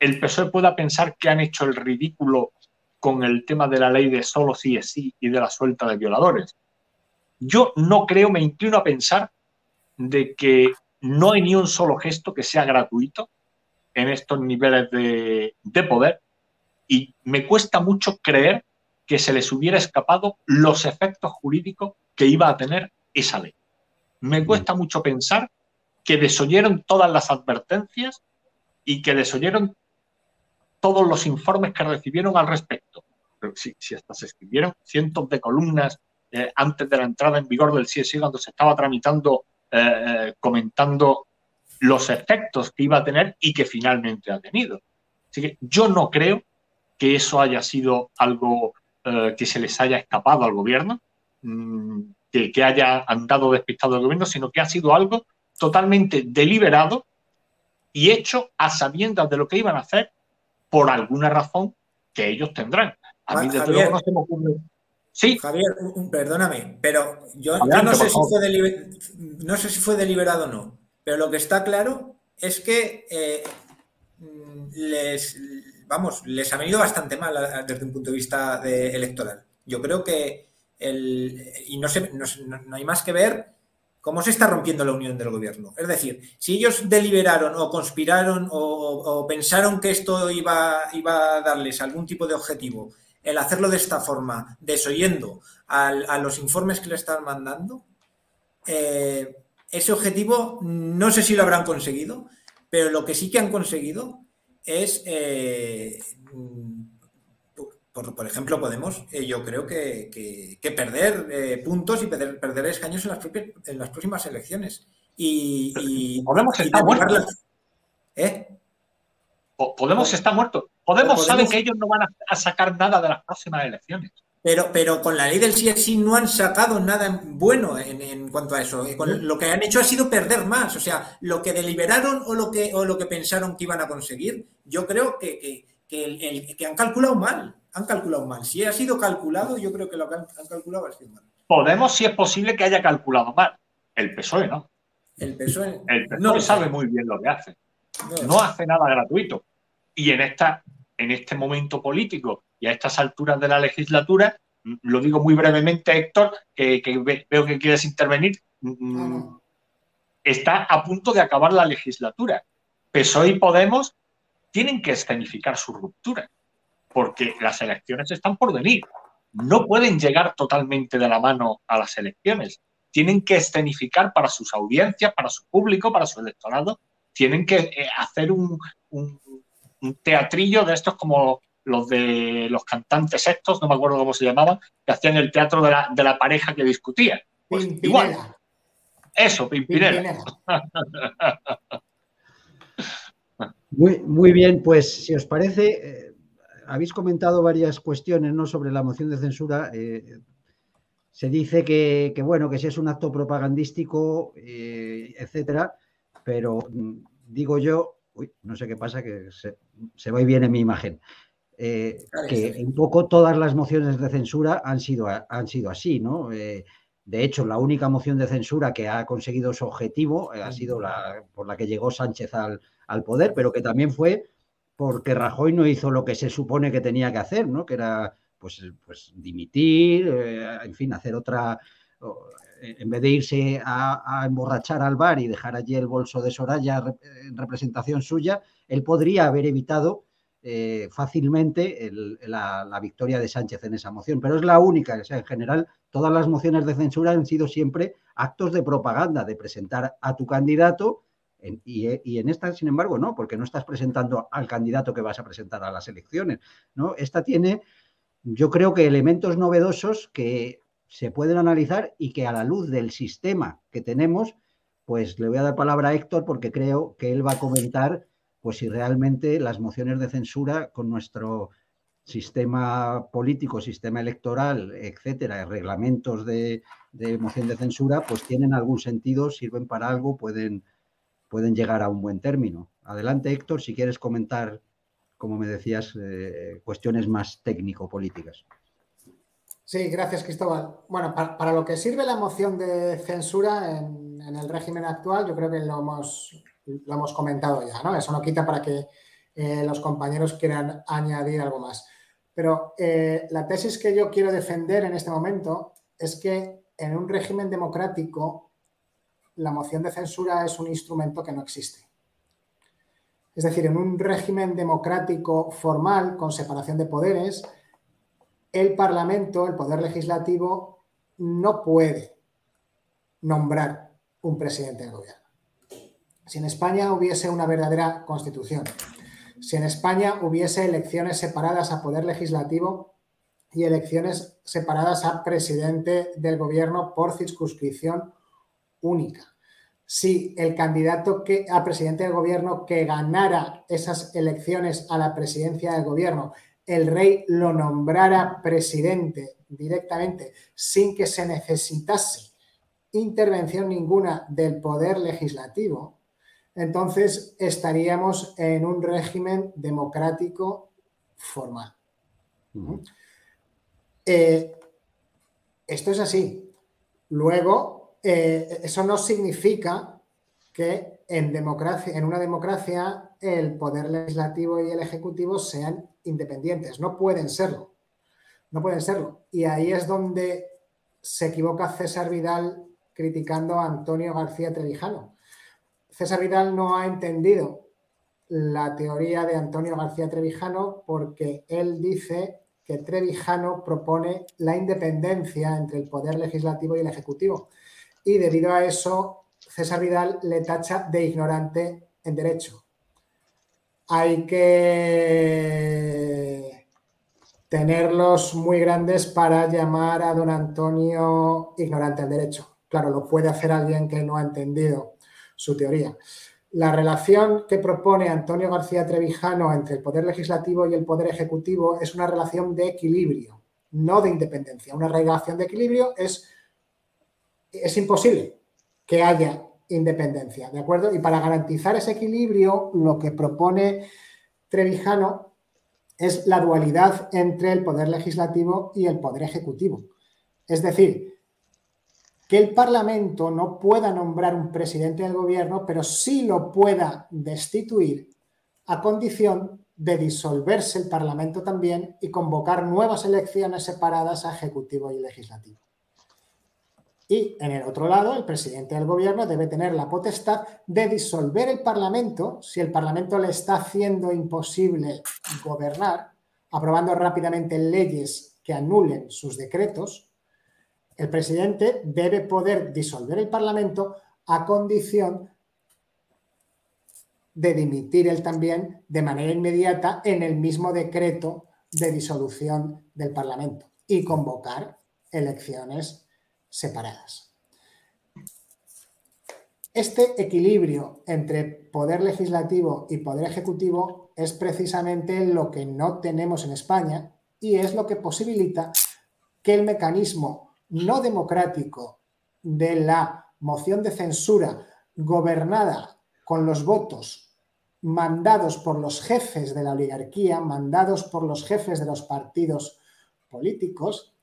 el PSOE pueda pensar que han hecho el ridículo con el tema de la ley de solo sí es sí y de la suelta de violadores. Yo no creo, me inclino a pensar de que no hay ni un solo gesto que sea gratuito en estos niveles de, de poder y me cuesta mucho creer que se les hubiera escapado los efectos jurídicos que iba a tener esa ley. Me cuesta mucho pensar que desoyeron todas las advertencias y que desoyeron todos los informes que recibieron al respecto. Pero si, hasta se escribieron cientos de columnas eh, antes de la entrada en vigor del CSI, cuando se estaba tramitando, eh, eh, comentando los efectos que iba a tener y que finalmente ha tenido. Así que yo no creo que eso haya sido algo que se les haya escapado al gobierno, mm, que, que, haya andado despistado el gobierno, sino que ha sido algo totalmente deliberado y hecho a sabiendas de lo que iban a hacer por alguna razón que ellos tendrán. A mí, desde luego, no se me ocurre. Sí. Javier, perdóname, pero yo, no, sé si fue no sé si fue deliberado o no, pero lo que está claro es que eh, les, vamos, les ha venido bastante mal desde un punto de vista electoral. Yo creo que el, y no, sé, no hay más que ver cómo se está rompiendo la unión del gobierno. Es decir, si ellos deliberaron o conspiraron o, pensaron que esto iba, iba, a darles algún tipo de objetivo, el hacerlo de esta forma, desoyendo a los informes que le están mandando, eh, ese objetivo no sé si lo habrán conseguido, pero lo que sí que han conseguido es eh, por, ejemplo, Podemos, eh, yo creo que, perder eh, puntos y perder, perder escaños en las, en las próximas elecciones. Y, Podemos está muerto. ¿Eh? Podemos está muerto. Podemos, sabe que ellos no van a, sacar nada de las próximas elecciones. Pero, pero con la ley del sí sí no han sacado nada bueno en, cuanto a eso. lo que han hecho ha sido perder más. O sea, lo que deliberaron o lo que, o lo que pensaron que iban a conseguir, yo creo que, que han calculado mal han calculado mal. Si ha sido calculado, yo creo que lo que han, calculado ha sido mal. Podemos, si es posible, que haya calculado mal. El PSOE no. El PSOE, el PSOE no sabe muy bien lo que hace. No, hace nada gratuito. Y en, esta, en este momento político y a estas alturas de la legislatura, lo digo muy brevemente, Héctor, que, veo que quieres intervenir, mm, está a punto de acabar la legislatura. PSOE y Podemos tienen que escenificar su ruptura porque las elecciones están por venir. No pueden llegar totalmente de la mano a las elecciones. Tienen que escenificar para sus audiencias, para su público, para su electorado. Tienen que eh, hacer un, teatrillo de estos como los de los cantantes estos, no me acuerdo cómo se llamaban, que hacían el teatro de la, pareja que discutía. Pues igual. Eso, Pimpinela. Muy, muy bien, pues si os parece, eh, habéis comentado varias cuestiones ¿no? sobre la moción de censura. Eh, se dice que, bueno, que si es un acto propagandístico, eh, etcétera, pero mm, digo yo, uy, no sé qué pasa, que se, va y viene mi imagen. Eh, que un poco todas las mociones de censura han sido, han sido así, ¿no? de hecho, la única moción de censura que ha conseguido su objetivo ha sido la por la que llegó Sánchez al, al poder, pero que también fue porque Rajoy no hizo lo que se supone que tenía que hacer, ¿no? Que era pues, pues dimitir, eh, en fin, hacer otra, en vez de irse a, emborrachar al bar y dejar allí el bolso de Soraya en representación suya, él podría haber evitado eh, fácilmente la, victoria de Sánchez en esa moción, pero es la única. En general, todas las mociones de censura han sido siempre actos de propaganda, de presentar a tu candidato. Y, y, en esta, sin embargo, no, porque no estás presentando al candidato que vas a presentar a las elecciones. ¿no? Esta tiene, yo creo que elementos novedosos que se pueden analizar y que a la luz del sistema que tenemos, pues le voy a dar palabra a Héctor porque creo que él va a comentar pues si realmente las mociones de censura con nuestro sistema político, sistema electoral, etcétera, reglamentos de, moción de censura, pues tienen algún sentido, sirven para algo, pueden, pueden llegar a un buen término. Adelante, Héctor, si quieres comentar, como me decías, eh, cuestiones más técnico-políticas. Sí, gracias, Cristóbal. Bueno, para, lo que sirve la moción de censura en, el régimen actual, yo creo que lo hemos, lo hemos comentado ya, ¿no? Eso no quita para que eh, los compañeros quieran añadir algo más. Pero eh, la tesis que yo quiero defender en este momento es que en un régimen democrático la moción de censura es un instrumento que no existe. Es decir, en un régimen democrático formal, con separación de poderes, el Parlamento, el Poder Legislativo, no puede nombrar un presidente del gobierno. Si en España hubiese una verdadera constitución, si en España hubiese elecciones separadas a Poder Legislativo y elecciones separadas a presidente del gobierno por circunscripción única, si el candidato que, a presidente del gobierno que ganara esas elecciones a la presidencia del gobierno el rey lo nombrara presidente directamente sin que se necesitase intervención ninguna del poder legislativo, entonces estaríamos en un régimen democrático formal. Eh, esto es así. Luego, eh, eso no significa que en, democracia, en una democracia el poder legislativo y el ejecutivo sean independientes, no pueden serlo, no pueden serlo. Y ahí es donde se equivoca César Vidal criticando a Antonio García Trevijano. César Vidal no ha entendido la teoría de Antonio García Trevijano porque él dice que Trevijano propone la independencia entre el poder legislativo y el ejecutivo. Y debido a eso, César Vidal le tacha de ignorante en derecho hay que tenerlos muy grandes para llamar a don Antonio ignorante al derecho. Claro, lo puede hacer alguien que no ha entendido su teoría. La relación que propone Antonio García Trevijano entre el poder legislativo y el poder ejecutivo es una relación de equilibrio, no de independencia. Una relación de equilibrio es, es imposible que haya independencia, ¿de acuerdo? Y para garantizar ese equilibrio, lo que propone Trevijano es la dualidad entre el poder legislativo y el poder ejecutivo. Es decir, que el Parlamento no pueda nombrar un presidente del gobierno, pero sí lo pueda destituir a condición de disolverse el Parlamento también y convocar nuevas elecciones separadas a Ejecutivo y Legislativo. Y en el otro lado, el presidente del gobierno debe tener la potestad de disolver el Parlamento si el Parlamento le está haciendo imposible gobernar, aprobando rápidamente leyes que anulen sus decretos. El presidente debe poder disolver el Parlamento a condición de dimitir él también de manera inmediata en el mismo decreto de disolución del Parlamento y convocar elecciones separadas. Este equilibrio entre poder legislativo y poder ejecutivo es precisamente lo que no tenemos en España y es lo que posibilita que el mecanismo no democrático de la moción de censura gobernada con los votos mandados por los jefes de la oligarquía, mandados por los jefes de los partidos políticos,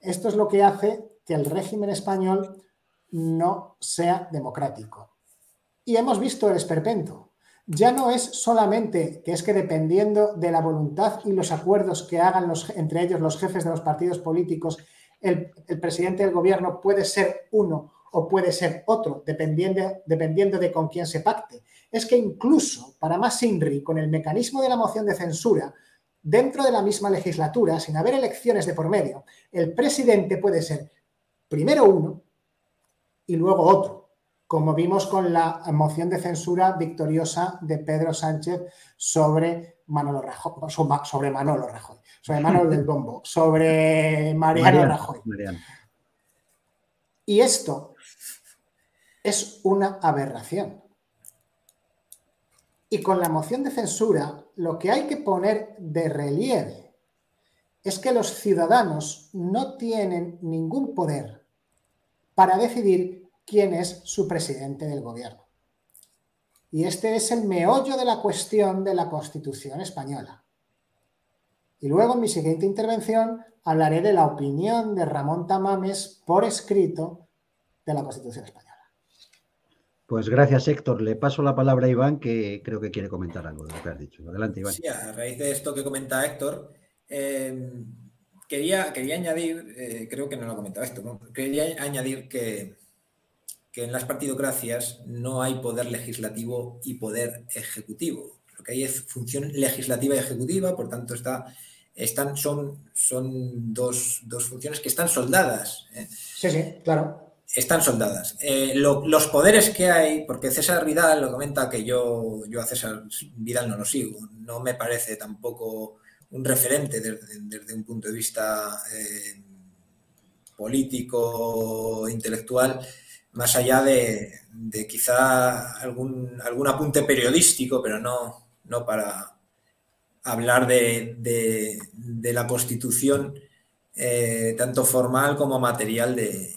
esto es lo que hace que el régimen español no sea democrático. Y hemos visto el esperpento. Ya no es solamente que es que dependiendo de la voluntad y los acuerdos que hagan los, entre ellos los jefes de los partidos políticos, el, presidente del gobierno puede ser uno o puede ser otro, dependiendo, dependiendo de con quién se pacte. Es que incluso, para más INRI, con el mecanismo de la moción de censura, dentro de la misma legislatura, sin haber elecciones de por medio, el presidente puede ser primero uno y luego otro, como vimos con la moción de censura victoriosa de Pedro Sánchez sobre Manolo Rajoy, sobre Manolo Rajoy, sobre Manolo del Bombo, sobre Mariano, Rajoy. Y esto es una aberración. Y con la moción de censura, lo que hay que poner de relieve es que los ciudadanos no tienen ningún poder para decidir quién es su presidente del gobierno. Y este es el meollo de la cuestión de la Constitución española. Y luego en mi siguiente intervención hablaré de la opinión de Ramón Tamames por escrito de la Constitución española. Pues gracias, Héctor. Le paso la palabra a Iván, que creo que quiere comentar algo de lo que has dicho. Adelante, Iván. Sí, a raíz de esto que comenta Héctor, eh, quería, quería añadir, eh, creo que no lo ha comentado esto, quería añadir que, que en las partidocracias no hay poder legislativo y poder ejecutivo. Lo que hay es función legislativa y ejecutiva, por tanto, está, están, son, son dos, dos funciones que están soldadas. ¿eh? Sí, sí, claro están soldadas. Eh, los poderes que hay, porque César Vidal lo comenta que yo, yo a César Vidal no lo sigo, no me parece tampoco un referente desde, un punto de vista eh, político, intelectual, más allá de, quizá algún, algún, apunte periodístico, pero no, no para hablar de, la constitución eh, tanto formal como material de,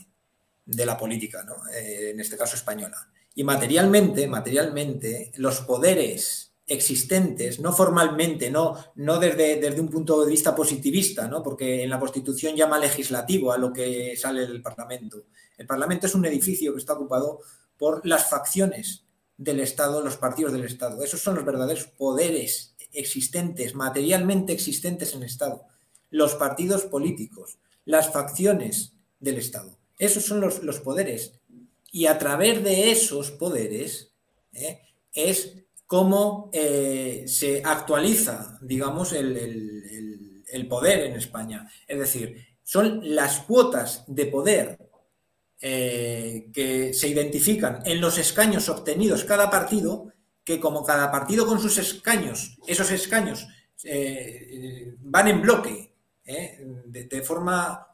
de la política, ¿no? Eh, en este caso española. Y materialmente, materialmente, los poderes existentes, no formalmente, no, no desde, desde, un punto de vista positivista, ¿no? porque en la Constitución llama legislativo a lo que sale del Parlamento. El Parlamento es un edificio que está ocupado por las facciones del Estado, los partidos del Estado. Esos son los verdaderos poderes existentes, materialmente existentes en el Estado. Los partidos políticos, las facciones del Estado. Esos son los, poderes. Y a través de esos poderes ¿eh? es cómo eh, se actualiza, digamos, el, poder en España. Es decir, son las cuotas de poder eh, que se identifican en los escaños obtenidos cada partido, que como cada partido con sus escaños, esos escaños van en bloque, de, forma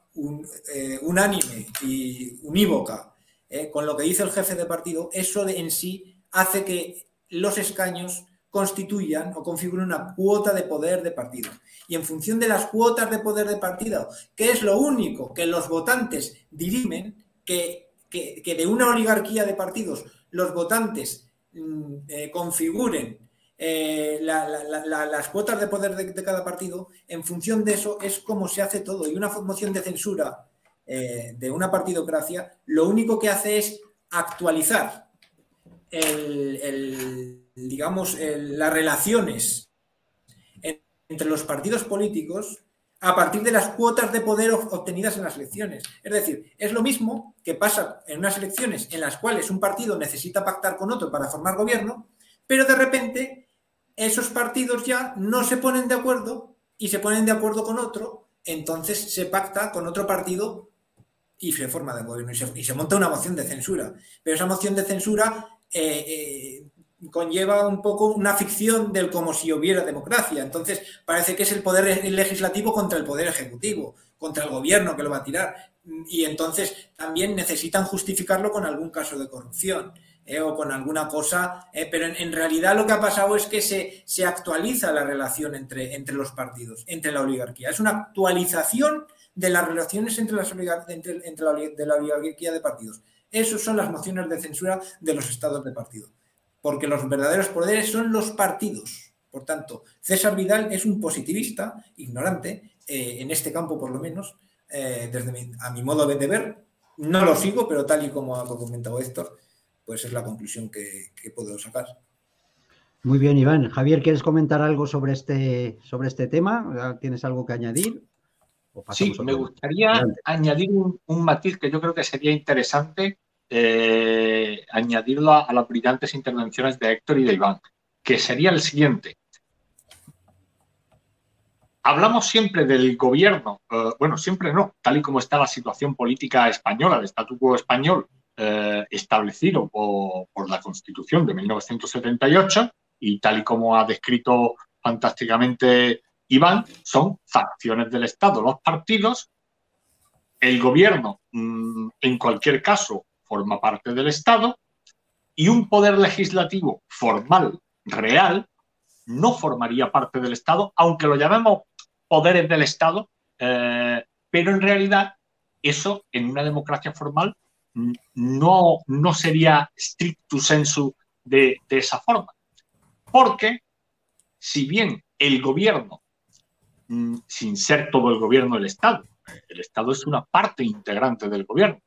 eh, unánime y unívoca eh, con lo que dice el jefe de partido, eso en sí hace que los escaños constituyan o configuren una cuota de poder de partido. Y en función de las cuotas de poder de partido, que es lo único que los votantes dirimen, que, que, de una oligarquía de partidos los votantes mm, eh, configuren eh, las cuotas de poder de, cada partido, en función de eso es como se hace todo. Y una moción de censura eh, de una partidocracia lo único que hace es actualizar digamos, las relaciones entre los partidos políticos a partir de las cuotas de poder obtenidas en las elecciones. Es decir, es lo mismo que pasa en unas elecciones en las cuales un partido necesita pactar con otro para formar gobierno, pero de repente esos partidos ya no se ponen de acuerdo y se ponen de acuerdo con otro, entonces se pacta con otro partido y se forma de gobierno y se, monta una moción de censura. Pero esa moción de censura eh, eh, conlleva un poco una ficción del como si hubiera democracia. Entonces parece que es el poder legislativo contra el poder ejecutivo, contra el gobierno que lo va a tirar. Y entonces también necesitan justificarlo con algún caso de corrupción. Eh, o con alguna cosa, pero en, realidad lo que ha pasado es que se, se actualiza la relación entre, entre, los partidos, entre la oligarquía. Es una actualización de las relaciones entre, las entre, entre la, la oligarquía de partidos. Esas son las mociones de censura de los estados de partido, porque los verdaderos poderes son los partidos. Por tanto, César Vidal es un positivista, ignorante, eh, en este campo por lo menos, desde a mi modo de ver, no lo sigo, pero tal y como ha comentado Héctor, pues es la conclusión que, puedo sacar. Muy bien, Iván. Javier, ¿quieres comentar algo sobre este, sobre este tema? ¿Tienes algo que añadir? sí, me gustaría añadir un, matiz que yo creo que sería interesante eh, añadirlo a, las brillantes intervenciones de Héctor y de Iván, que sería el siguiente. Hablamos siempre del gobierno, eh, bueno, siempre no, tal y como está la situación política española, el statu quo español eh, establecido por, la Constitución de 1978 y tal y como ha descrito fantásticamente Iván, son facciones del Estado. Los partidos, el gobierno, mm, en cualquier caso, forma parte del Estado y un poder legislativo formal, real, no formaría parte del Estado, aunque lo llamemos poderes del Estado, eh, pero en realidad eso en una democracia formal no, no sería stricto sensu de, de esa forma. Porque si bien el gobierno sin ser todo el gobierno del Estado. El Estado es una parte integrante del gobierno,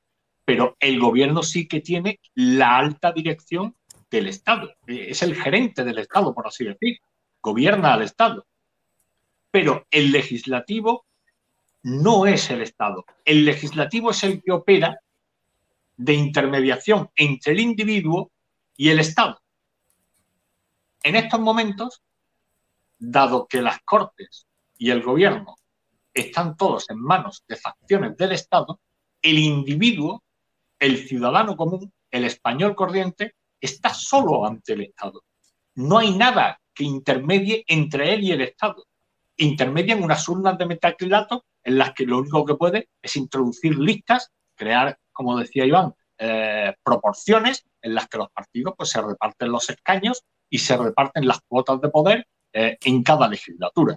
pero el gobierno sí que tiene la alta dirección del Estado. Es el gerente del Estado, por así decir. Gobierna al Estado. Pero el legislativo no es el Estado. El legislativo es el que opera de intermediación entre el individuo y el Estado. En estos momentos, dado que las Cortes y el gobierno están todos en manos de facciones del Estado, el individuo, el ciudadano común, el español corriente, está solo ante el Estado. No hay nada que intermedie entre él y el Estado. Intermedian unas urnas de metacrilato en las que lo único que puede es introducir listas, crear, como decía Iván, eh, proporciones en las que los partidos pues, se reparten los escaños y se reparten las cuotas de poder eh, en cada legislatura.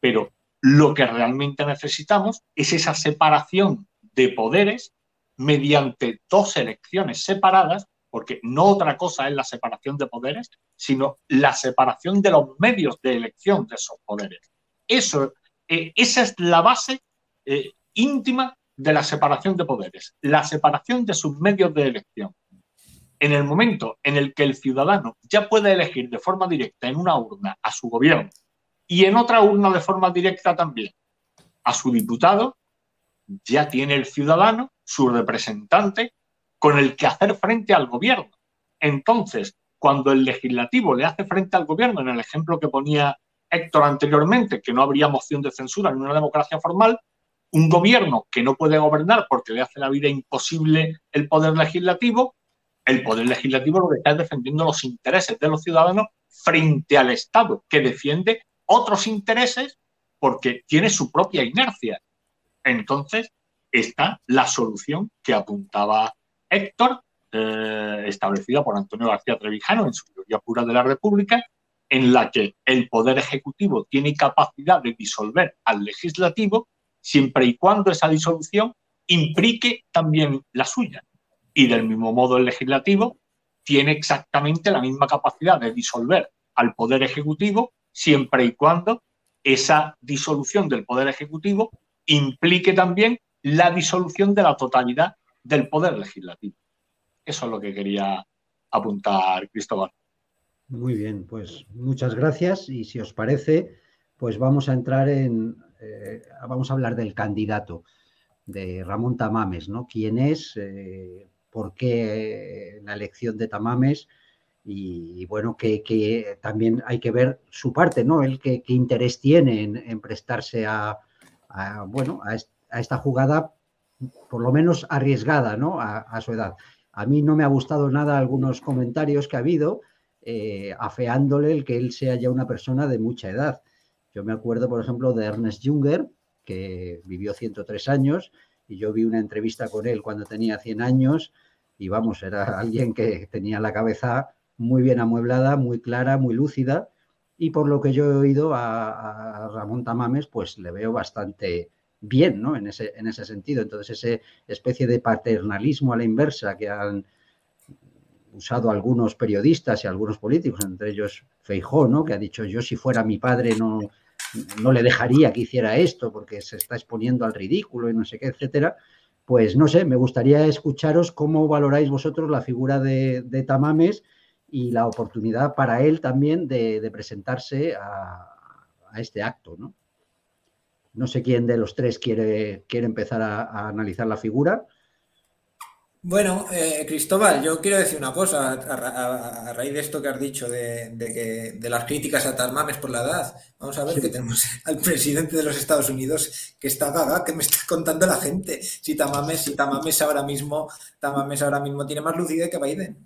Pero lo que realmente necesitamos es esa separación de poderes mediante dos elecciones separadas, porque no otra cosa es la separación de poderes, sino la separación de los medios de elección de esos poderes. Eso, eh, esa es la base eh, íntima de la separación de poderes, la separación de sus medios de elección. En el momento en el que el ciudadano ya puede elegir de forma directa en una urna a su gobierno y en otra urna de forma directa también. A su diputado ya tiene el ciudadano, su representante, con el que hacer frente al gobierno. Entonces, cuando el legislativo le hace frente al gobierno, en el ejemplo que ponía Héctor anteriormente, que no habría moción de censura en una democracia formal, un gobierno que no puede gobernar porque le hace la vida imposible el poder legislativo, el poder legislativo lo que está es defendiendo los intereses de los ciudadanos frente al Estado, que defiende otros intereses porque tiene su propia inercia. Entonces, está la solución que apuntaba Héctor, eh, establecida por Antonio García Trevijano en su teoría pura de la República, en la que el Poder Ejecutivo tiene capacidad de disolver al legislativo siempre y cuando esa disolución implique también la suya. Y del mismo modo el legislativo tiene exactamente la misma capacidad de disolver al Poder Ejecutivo siempre y cuando esa disolución del Poder Ejecutivo implique también la disolución de la totalidad del Poder Legislativo. Eso es lo que quería apuntar Cristóbal. Muy bien, pues muchas gracias y si os parece, pues vamos a entrar en, eh, vamos a hablar del candidato de Ramón Tamames, ¿no? ¿Quién es? Eh, ¿Por qué la elección de Tamames? y, bueno, que, también hay que ver su parte, ¿no? El qué interés tiene en, prestarse a, bueno, a, esta jugada, por lo menos arriesgada, ¿no? A, su edad. A mí no me ha gustado nada algunos comentarios que ha habido, eh, afeándole el que él sea ya una persona de mucha edad. Yo me acuerdo, por ejemplo, de Ernest Junger, que vivió 103 años, y yo vi una entrevista con él cuando tenía 100 años, y vamos, era alguien que tenía la cabeza muy bien amueblada, muy clara, muy lúcida. Y por lo que yo he oído a, Ramón Tamames, pues le veo bastante bien, ¿no? En ese, en ese sentido. Entonces, esa especie de paternalismo a la inversa que han usado algunos periodistas y algunos políticos, entre ellos Feijó, ¿no? Que ha dicho, yo si fuera mi padre no, no le dejaría que hiciera esto porque se está exponiendo al ridículo y no sé qué, etcétera. Pues no sé, me gustaría escucharos cómo valoráis vosotros la figura de, de Tamames y la oportunidad para él también de, presentarse a, este acto, ¿no? No sé quién de los tres quiere, quiere empezar a analizar la figura. Bueno, eh, Cristóbal, yo quiero decir una cosa a, raíz de esto que has dicho de, que, de las críticas a Tamames por la edad. Vamos a ver que tenemos al presidente de los Estados Unidos que está gaga, que me está contando la gente. Si Tamames, si Tamames ahora mismo, Tamames ahora mismo tiene más lucidez que Biden,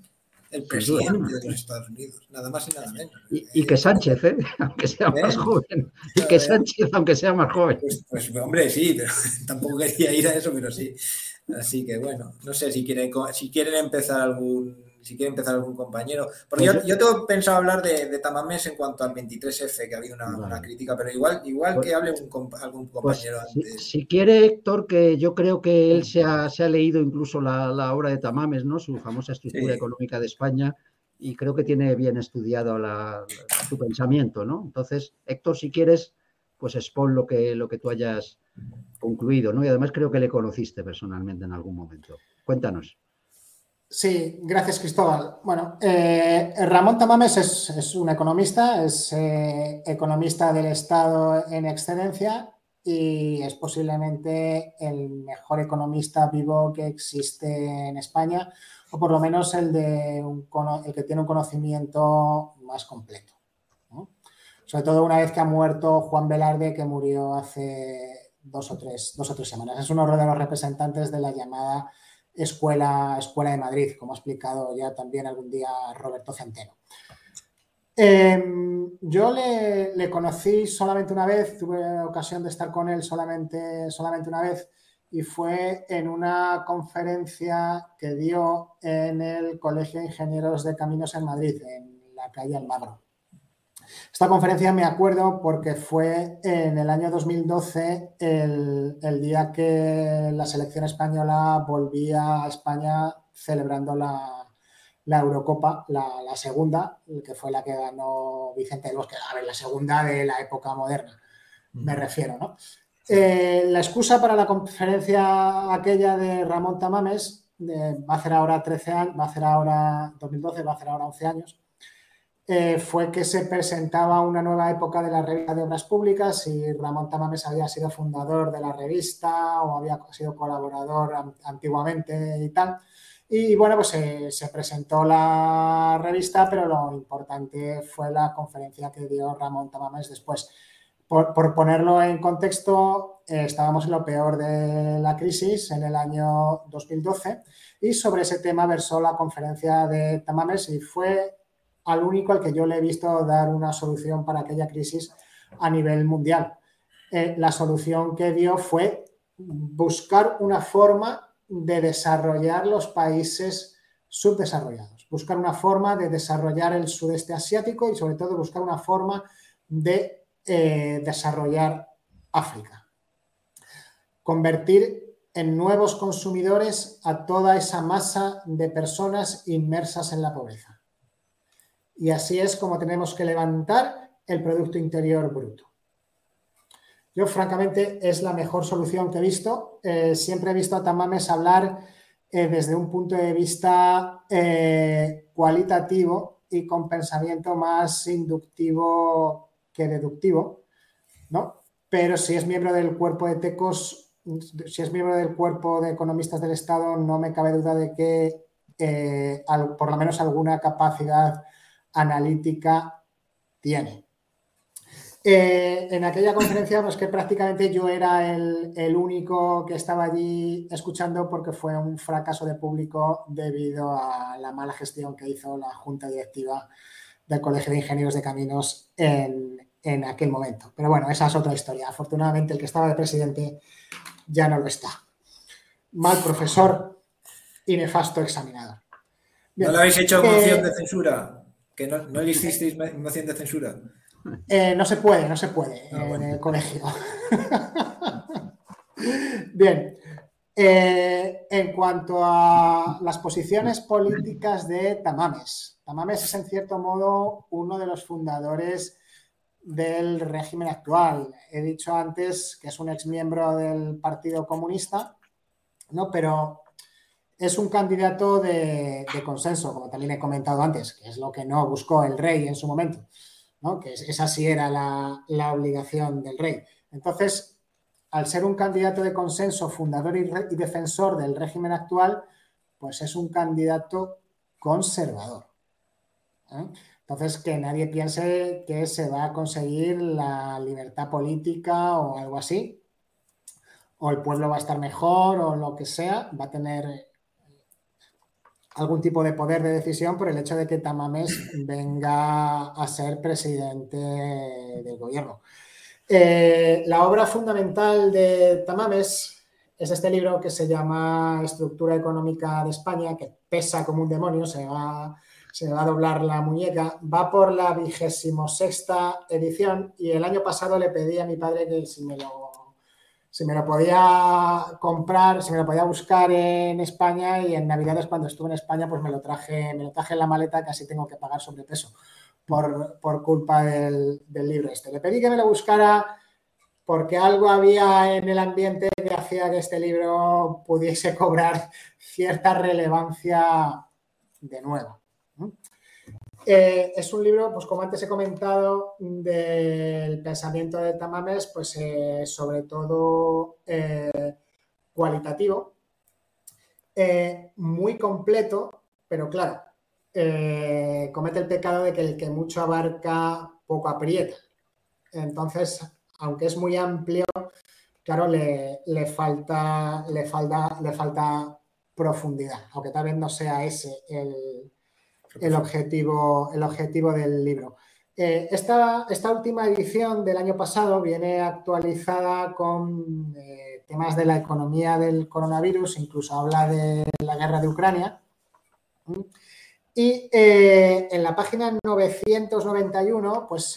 el presidente de los Estados Unidos, nada más y nada menos. Y, que Sánchez, ¿eh? aunque sea más ¿Eh? joven. Y que Sánchez, aunque sea más joven. Pues, pues hombre, sí, pero tampoco quería ir a eso, pero sí. Así que bueno, no sé si quieren, si quieren empezar algún si quiere empezar algún compañero. Porque yo, yo tengo pensado hablar de, Tamames en cuanto al 23F, que ha habido una, crítica, pero igual, igual pues que hable algún pues compañero antes. Si, quiere, Héctor, que yo creo que él se ha, se ha leído incluso la, obra de Tamames, ¿no? Su famosa estructura económica de España, y creo que tiene bien estudiado su pensamiento, ¿no? Entonces, Héctor, si quieres, pues expon lo que, lo que tú hayas concluido, ¿no? Y además creo que le conociste personalmente en algún momento. Cuéntanos. Sí, gracias Cristóbal. Bueno, eh, Ramón Tamames es, un economista, es eh, economista del Estado en excedencia y es posiblemente el mejor economista vivo que existe en España, o por lo menos el, de el que tiene un conocimiento más completo. Sobre todo una vez que ha muerto Juan Velarde, que murió hace dos o tres, dos o tres semanas. Es uno de los representantes de la llamada Escuela, Escuela de Madrid, como ha explicado ya también algún día Roberto Centeno. Em, yo le, conocí solamente una vez, tuve ocasión de estar con él solamente, solamente una vez y fue en una conferencia que dio en el Colegio de Ingenieros de Caminos en Madrid, en la calle Almagro. Esta conferencia me acuerdo porque fue en el año 2012 el, día que la selección española volvía a España celebrando la, Eurocopa, la, segunda, que fue la que ganó Vicente del Bosque, a ver, la segunda de la época moderna, me refiero, ¿no? Eh, la excusa para la conferencia aquella de Ramón Tamames, va a hacer ahora 13 años, va a hacer ahora 2012, va a hacer ahora 11 años, eh, fue que se presentaba una nueva época de la revista de obras públicas y Ramón Tamames había sido fundador de la revista o había sido colaborador antiguamente y tal. Y bueno, pues se presentó la revista, pero lo importante fue la conferencia que dio Ramón Tamames después. Por, ponerlo en contexto, eh, estábamos en lo peor de la crisis en el año 2012 y sobre ese tema versó la conferencia de Tamames y fue al único al que yo le he visto dar una solución para aquella crisis a nivel mundial. Eh, la solución que dio fue buscar una forma de desarrollar los países subdesarrollados, buscar una forma de desarrollar el sudeste asiático y sobre todo buscar una forma de eh, desarrollar África. Convertir en nuevos consumidores a toda esa masa de personas inmersas en la pobreza. Y así es como tenemos que levantar el Producto Interior Bruto. Yo, francamente, es la mejor solución que he visto. Eh, siempre he visto a Tamames hablar eh, desde un punto de vista eh, cualitativo y con pensamiento más inductivo que deductivo, ¿no? Pero si es miembro del cuerpo de TECOS, si es miembro del cuerpo de economistas del Estado, no me cabe duda de que por lo menos alguna capacidad analítica tiene. Eh, en aquella conferencia, pues que prácticamente yo era el, único que estaba allí escuchando porque fue un fracaso de público debido a la mala gestión que hizo la Junta Directiva del Colegio de Ingenieros de Caminos en, en aquel momento. Pero bueno, esa es otra historia. Afortunadamente el que estaba de presidente ya no lo está. Mal profesor y nefasto examinador. ¿No le habéis hecho moción eh, de censura? ¿Que no, no le hicisteis moción de censura? Eh, no se puede, no se puede ah, en el colegio. Bien. Eh, en cuanto a las posiciones políticas de Tamames, Tamames es en cierto modo uno de los fundadores del régimen actual. He dicho antes que es un exmiembro del Partido Comunista, ¿no? pero es un candidato de, consenso, como también he comentado antes, que es lo que no buscó el rey en su momento, ¿no? que esa sí era la, obligación del rey. Entonces, al ser un candidato de consenso, fundador y, defensor del régimen actual, pues es un candidato conservador. ¿eh? Entonces, que nadie piense que se va a conseguir la libertad política o algo así, o el pueblo va a estar mejor o lo que sea, va a tener algún tipo de poder de decisión por el hecho de que Tamames venga a ser presidente del gobierno. Eh, la obra fundamental de Tamames es este libro que se llama Estructura Económica de España, que pesa como un demonio, se va, se va a doblar la muñeca. Va por la vigésimo sexta edición y el año pasado le pedí a mi padre que si me lo si me lo podía comprar, si me lo podía buscar en España y en Navidades cuando estuve en España, pues me lo traje, me lo traje en la maleta, casi tengo que pagar sobrepeso por, por culpa del, libro este. Le pedí que me lo buscara porque algo había en el ambiente que hacía que este libro pudiese cobrar cierta relevancia de nuevo. Eh, es un libro, pues como antes he comentado, del pensamiento de Tamames, pues eh, sobre todo eh, cualitativo, muy completo, pero claro, comete el pecado de que el que mucho abarca, poco aprieta. Entonces, aunque es muy amplio, claro, le, falta, le, falta, le falta profundidad, aunque tal vez no sea ese el el objetivo, el objetivo del libro. Eh, esta, esta, última edición del año pasado viene actualizada con eh, temas de la economía del coronavirus, incluso habla de la guerra de Ucrania. Y eh, en la página 991, pues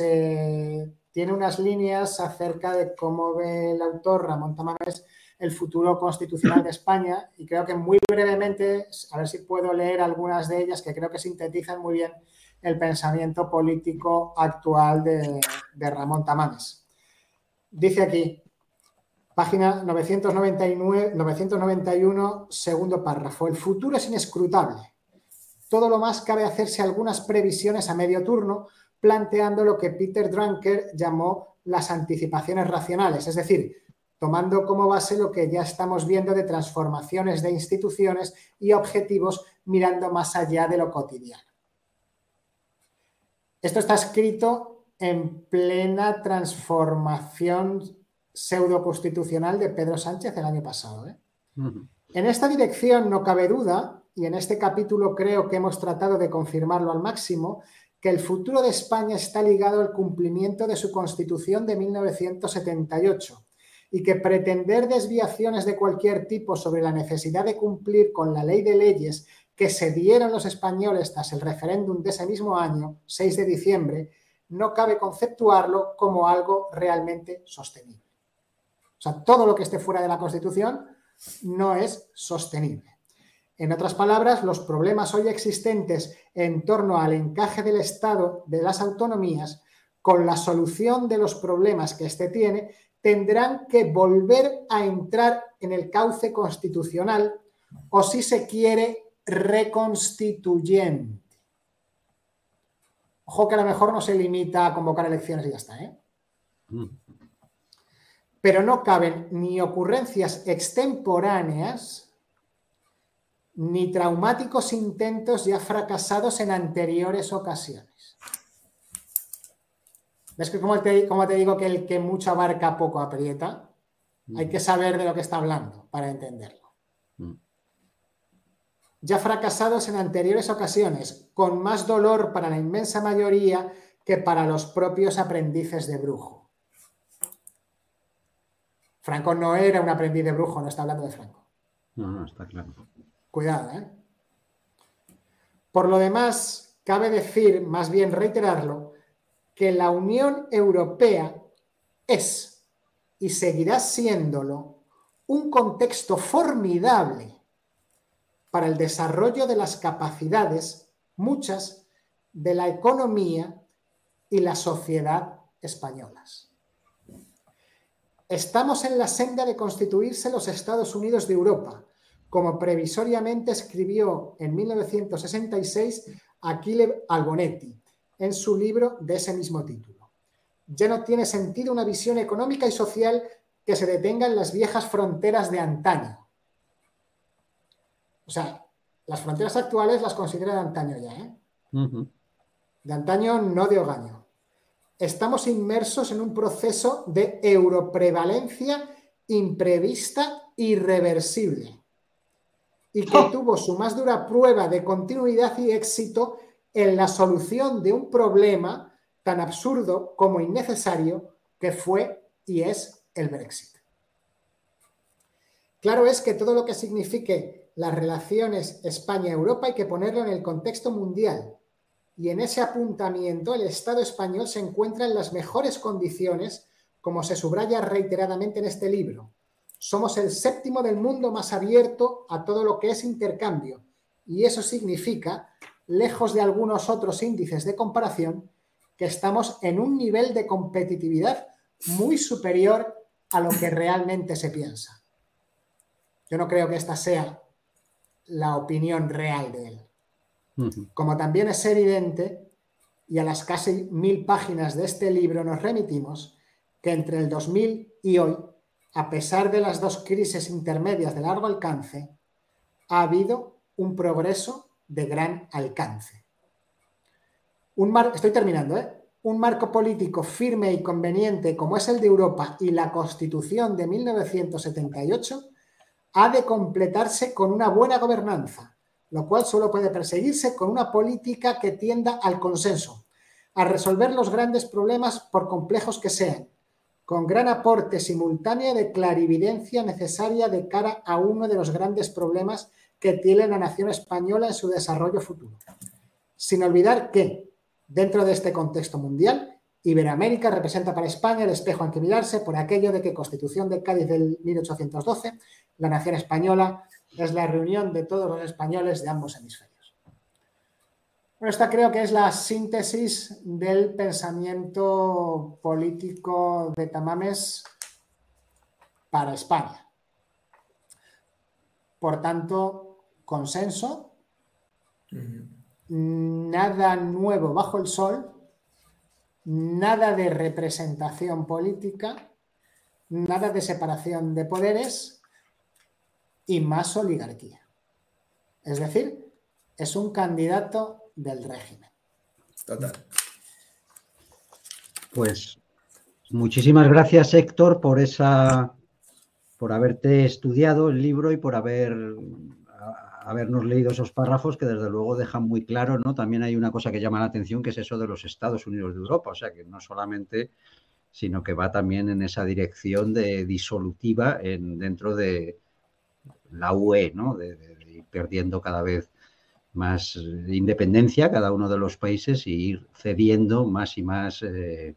tiene unas líneas acerca de cómo ve el autor Ramón Tamames el futuro constitucional de España y creo que muy brevemente, a ver si puedo leer algunas de ellas que creo que sintetizan muy bien el pensamiento político actual de, Ramón Tamames. Dice aquí, página 999, 991, segundo párrafo, el futuro es inescrutable. Todo lo más cabe hacerse algunas previsiones a medio turno, planteando lo que Peter Drucker llamó las anticipaciones racionales, es decir, tomando como base lo que ya estamos viendo de transformaciones de instituciones y objetivos mirando más allá de lo cotidiano. Esto está escrito en plena transformación pseudo-constitucional de Pedro Sánchez el año pasado. ¿eh? En esta dirección no cabe duda, y en este capítulo creo que hemos tratado de confirmarlo al máximo, que el futuro de España está ligado al cumplimiento de su constitución de 1978 y que pretender desviaciones de cualquier tipo sobre la necesidad de cumplir con la ley de leyes que se dieron los españoles tras el referéndum de ese mismo año, 6 de diciembre, no cabe conceptuarlo como algo realmente sostenible. O sea, todo lo que esté fuera de la Constitución no es sostenible. En otras palabras, los problemas hoy existentes en torno al encaje del Estado de las autonomías con la solución de los problemas que éste tiene tendrán que volver a entrar en el cauce constitucional o si se quiere reconstituyente. Ojo que a lo mejor no se limita a convocar elecciones y ya está, ¿eh? mm. Pero no caben ni ocurrencias extemporáneas ni traumáticos intentos ya fracasados en anteriores ocasiones. ¿Ves que como te, te digo que el que mucho abarca poco aprieta? Hay que saber de lo que está hablando para entenderlo. Mm. Ya fracasados en anteriores ocasiones, con más dolor para la inmensa mayoría que para los propios aprendices de brujo. Franco no era un aprendiz de brujo, no está hablando de Franco. No, no, está claro. Cuidado, ¿eh? Por lo demás, cabe decir, más bien reiterarlo, que la Unión Europea es y seguirá siéndolo un contexto formidable para el desarrollo de las capacidades, muchas, de la economía y la sociedad españolas. Estamos en la senda de constituirse los Estados Unidos de Europa, como previsoriamente escribió en 1966 Achille Albonetti, en su libro de ese mismo título. Ya no tiene sentido una visión económica y social que se detengan las viejas fronteras de antaño. O sea, las fronteras actuales las considera de antaño ya, ¿eh? De antaño, no de hogaño. Estamos inmersos en un proceso de europrevalencia imprevista, irreversible, y que ¡Oh! tuvo su más dura prueba de continuidad y éxito en la solución de un problema tan absurdo como innecesario que fue y es el Brexit. Claro es que todo lo que signifique las relaciones España-Europa hay que ponerlo en el contexto mundial. Y en ese apuntamiento el Estado español se encuentra en las mejores condiciones, como se subraya reiteradamente en este libro. Somos el séptimo del mundo más abierto a todo lo que es intercambio. Y eso significa, lejos de algunos otros índices de comparación, que estamos en un nivel de competitividad muy superior a lo que realmente se piensa. Yo no creo que esta sea la opinión real de él. Como también es evidente, y a las casi mil páginas de este libro nos remitimos, que entre el 2000 y hoy, a pesar de las dos crisis intermedias de largo alcance, ha habido un progreso de gran alcance. Un estoy terminando, ¿eh? Un marco político firme y conveniente como es el de Europa y la Constitución de 1978 ha de completarse con una buena gobernanza, lo cual solo puede perseguirse con una política que tienda al consenso, a resolver los grandes problemas por complejos que sean, con gran aporte simultáneo de clarividencia necesaria de cara a uno de los grandes problemas que tiene la nación española en su desarrollo futuro. Sin olvidar que, dentro de este contexto mundial, Iberoamérica representa para España el espejo que mirarse por aquello de que Constitución de Cádiz del 1812 la nación española es la reunión de todos los españoles de ambos hemisferios. Esta creo que es la síntesis del pensamiento político de Tamames para España. Por tanto, consenso, nada nuevo bajo el sol, nada de representación política, nada de separación de poderes, y más oligarquía. Es decir, es un candidato del régimen. Total. Pues muchísimas gracias, Héctor, por esa por haberte estudiado el libro y por haber habernos leído esos párrafos que desde luego dejan muy claro, ¿no? También hay una cosa que llama la atención que es eso de los Estados Unidos de Europa, o sea que no solamente, sino que va también en esa dirección de disolutiva en, dentro de, la UE, ¿no? De, ir perdiendo cada vez más independencia cada uno de los países y ir cediendo más y más eh,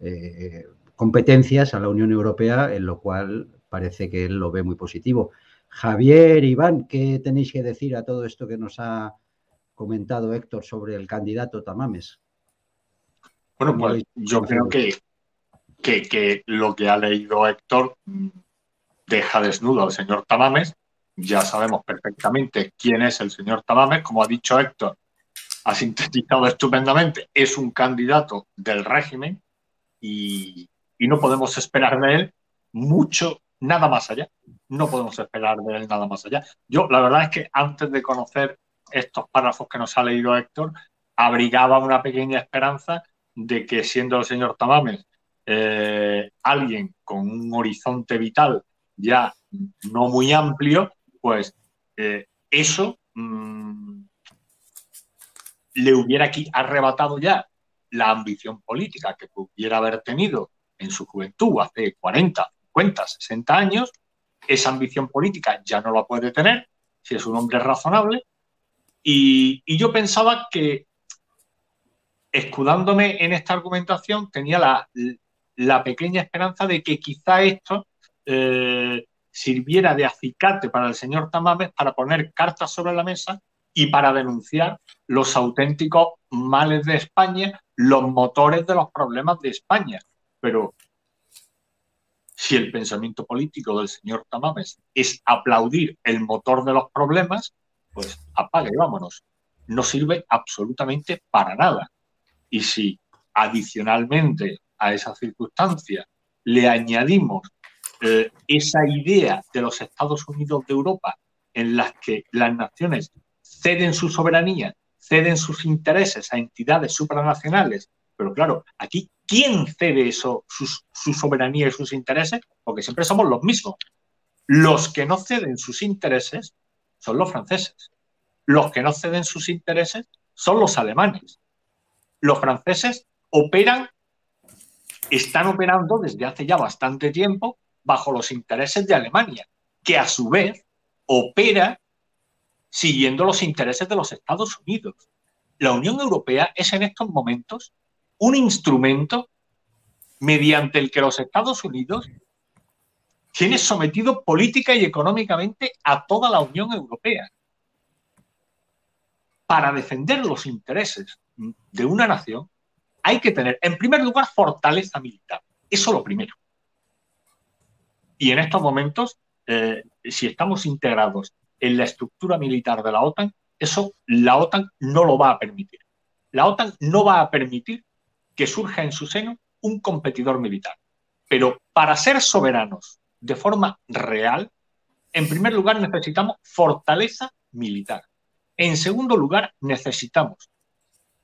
eh, competencias a la Unión Europea, en lo cual parece que él lo ve muy positivo. Javier, Iván, ¿qué tenéis que decir a todo esto que nos ha comentado Héctor sobre el candidato Tamames? Bueno, pues yo creo que, que, que lo que ha leído Héctor deja desnudo al señor Tamames. Ya sabemos perfectamente quién es el señor Tamames. Como ha dicho Héctor, ha sintetizado estupendamente, es un candidato del régimen y, no podemos esperar de él mucho, nada más allá. No podemos esperar de él nada más allá. Yo, la verdad es que antes de conocer estos párrafos que nos ha leído Héctor, abrigaba una pequeña esperanza de que siendo el señor Tamames eh, alguien con un horizonte vital ya no muy amplio, pues eh, eso mm, le hubiera aquí arrebatado ya la ambición política que pudiera haber tenido en su juventud hace 40, 50, 60 años. Esa ambición política ya no la puede tener si es un hombre razonable. Y, yo pensaba que, escudándome en esta argumentación, tenía la, pequeña esperanza de que quizá esto eh, sirviera de acicate para el señor Tamames para poner cartas sobre la mesa y para denunciar los auténticos males de España, los motores de los problemas de España. Pero si el pensamiento político del señor Tamames es aplaudir el motor de los problemas, pues apague, vámonos. No sirve absolutamente para nada. Y si adicionalmente a esa circunstancia le añadimos eh, esa idea de los Estados Unidos de Europa en las que las naciones ceden su soberanía, ceden sus intereses a entidades supranacionales. Pero claro, aquí, ¿quién cede eso, su soberanía y sus intereses? Porque siempre somos los mismos. Los que no ceden sus intereses son los franceses. Los que no ceden sus intereses son los alemanes. Los franceses operan, están operando desde hace ya bastante tiempo bajo los intereses de Alemania, que a su vez opera siguiendo los intereses de los Estados Unidos. La Unión Europea es en estos momentos un instrumento mediante el que los Estados Unidos tiene sometido política y económicamente a toda la Unión Europea. Para defender los intereses de una nación hay que tener, en primer lugar, fortaleza militar. Eso lo primero. Y en estos momentos, eh, si estamos integrados en la estructura militar de la OTAN, eso la OTAN no lo va a permitir. La OTAN no va a permitir que surja en su seno un competidor militar. Pero para ser soberanos de forma real, en primer lugar necesitamos fortaleza militar. En segundo lugar, necesitamos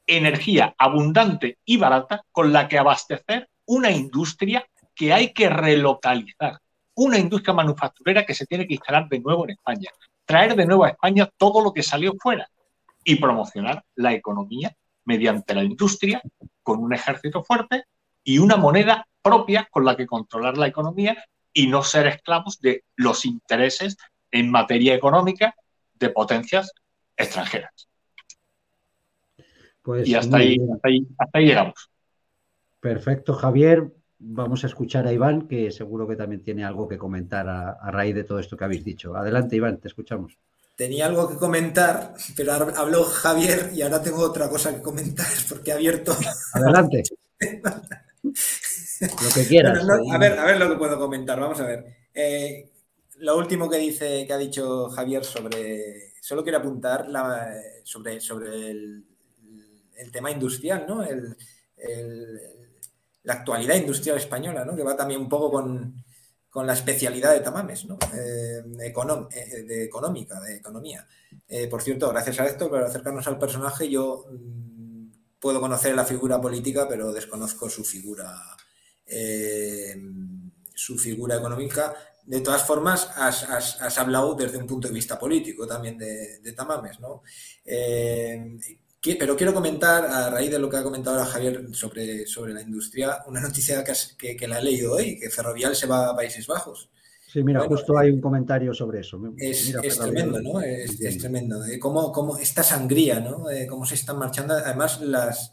energía abundante y barata con la que abastecer una industria que hay que relocalizar una industria manufacturera que se tiene que instalar de nuevo en España, traer de nuevo a España todo lo que salió fuera y promocionar la economía mediante la industria con un ejército fuerte y una moneda propia con la que controlar la economía y no ser esclavos de los intereses en materia económica de potencias extranjeras. Pues y hasta ahí, hasta ahí, hasta ahí llegamos. Perfecto, Javier vamos a escuchar a Iván, que seguro que también tiene algo que comentar a, raíz de todo esto que habéis dicho. Adelante, Iván, te escuchamos. Tenía algo que comentar, pero habló Javier y ahora tengo otra cosa que comentar porque he abierto. Adelante. lo que quieras. a, ver, a ver lo que puedo comentar. Vamos a ver. Eh, lo último que dice, que ha dicho Javier sobre. Solo quiero apuntar sobre, sobre el, tema industrial, ¿no? el, la actualidad industrial española, ¿no? que va también un poco con, la especialidad de Tamames, ¿no? Eh, eh, de económica, de economía. Eh, por cierto, gracias a esto, para acercarnos al personaje, yo mm, puedo conocer la figura política, pero desconozco su figura, su figura económica. De todas formas, has, hablado desde un punto de vista político también de, de Tamames, ¿no? Pero quiero comentar, a raíz de lo que ha comentado ahora Javier sobre, sobre la industria, una noticia que, que, la he leído hoy, que Ferrovial se va a Países Bajos. Sí, mira, justo hay un comentario sobre eso. Es, tremendo, ¿no? Es, tremendo. Cómo, cómo, esta sangría, ¿no? cómo se están marchando. Además, las,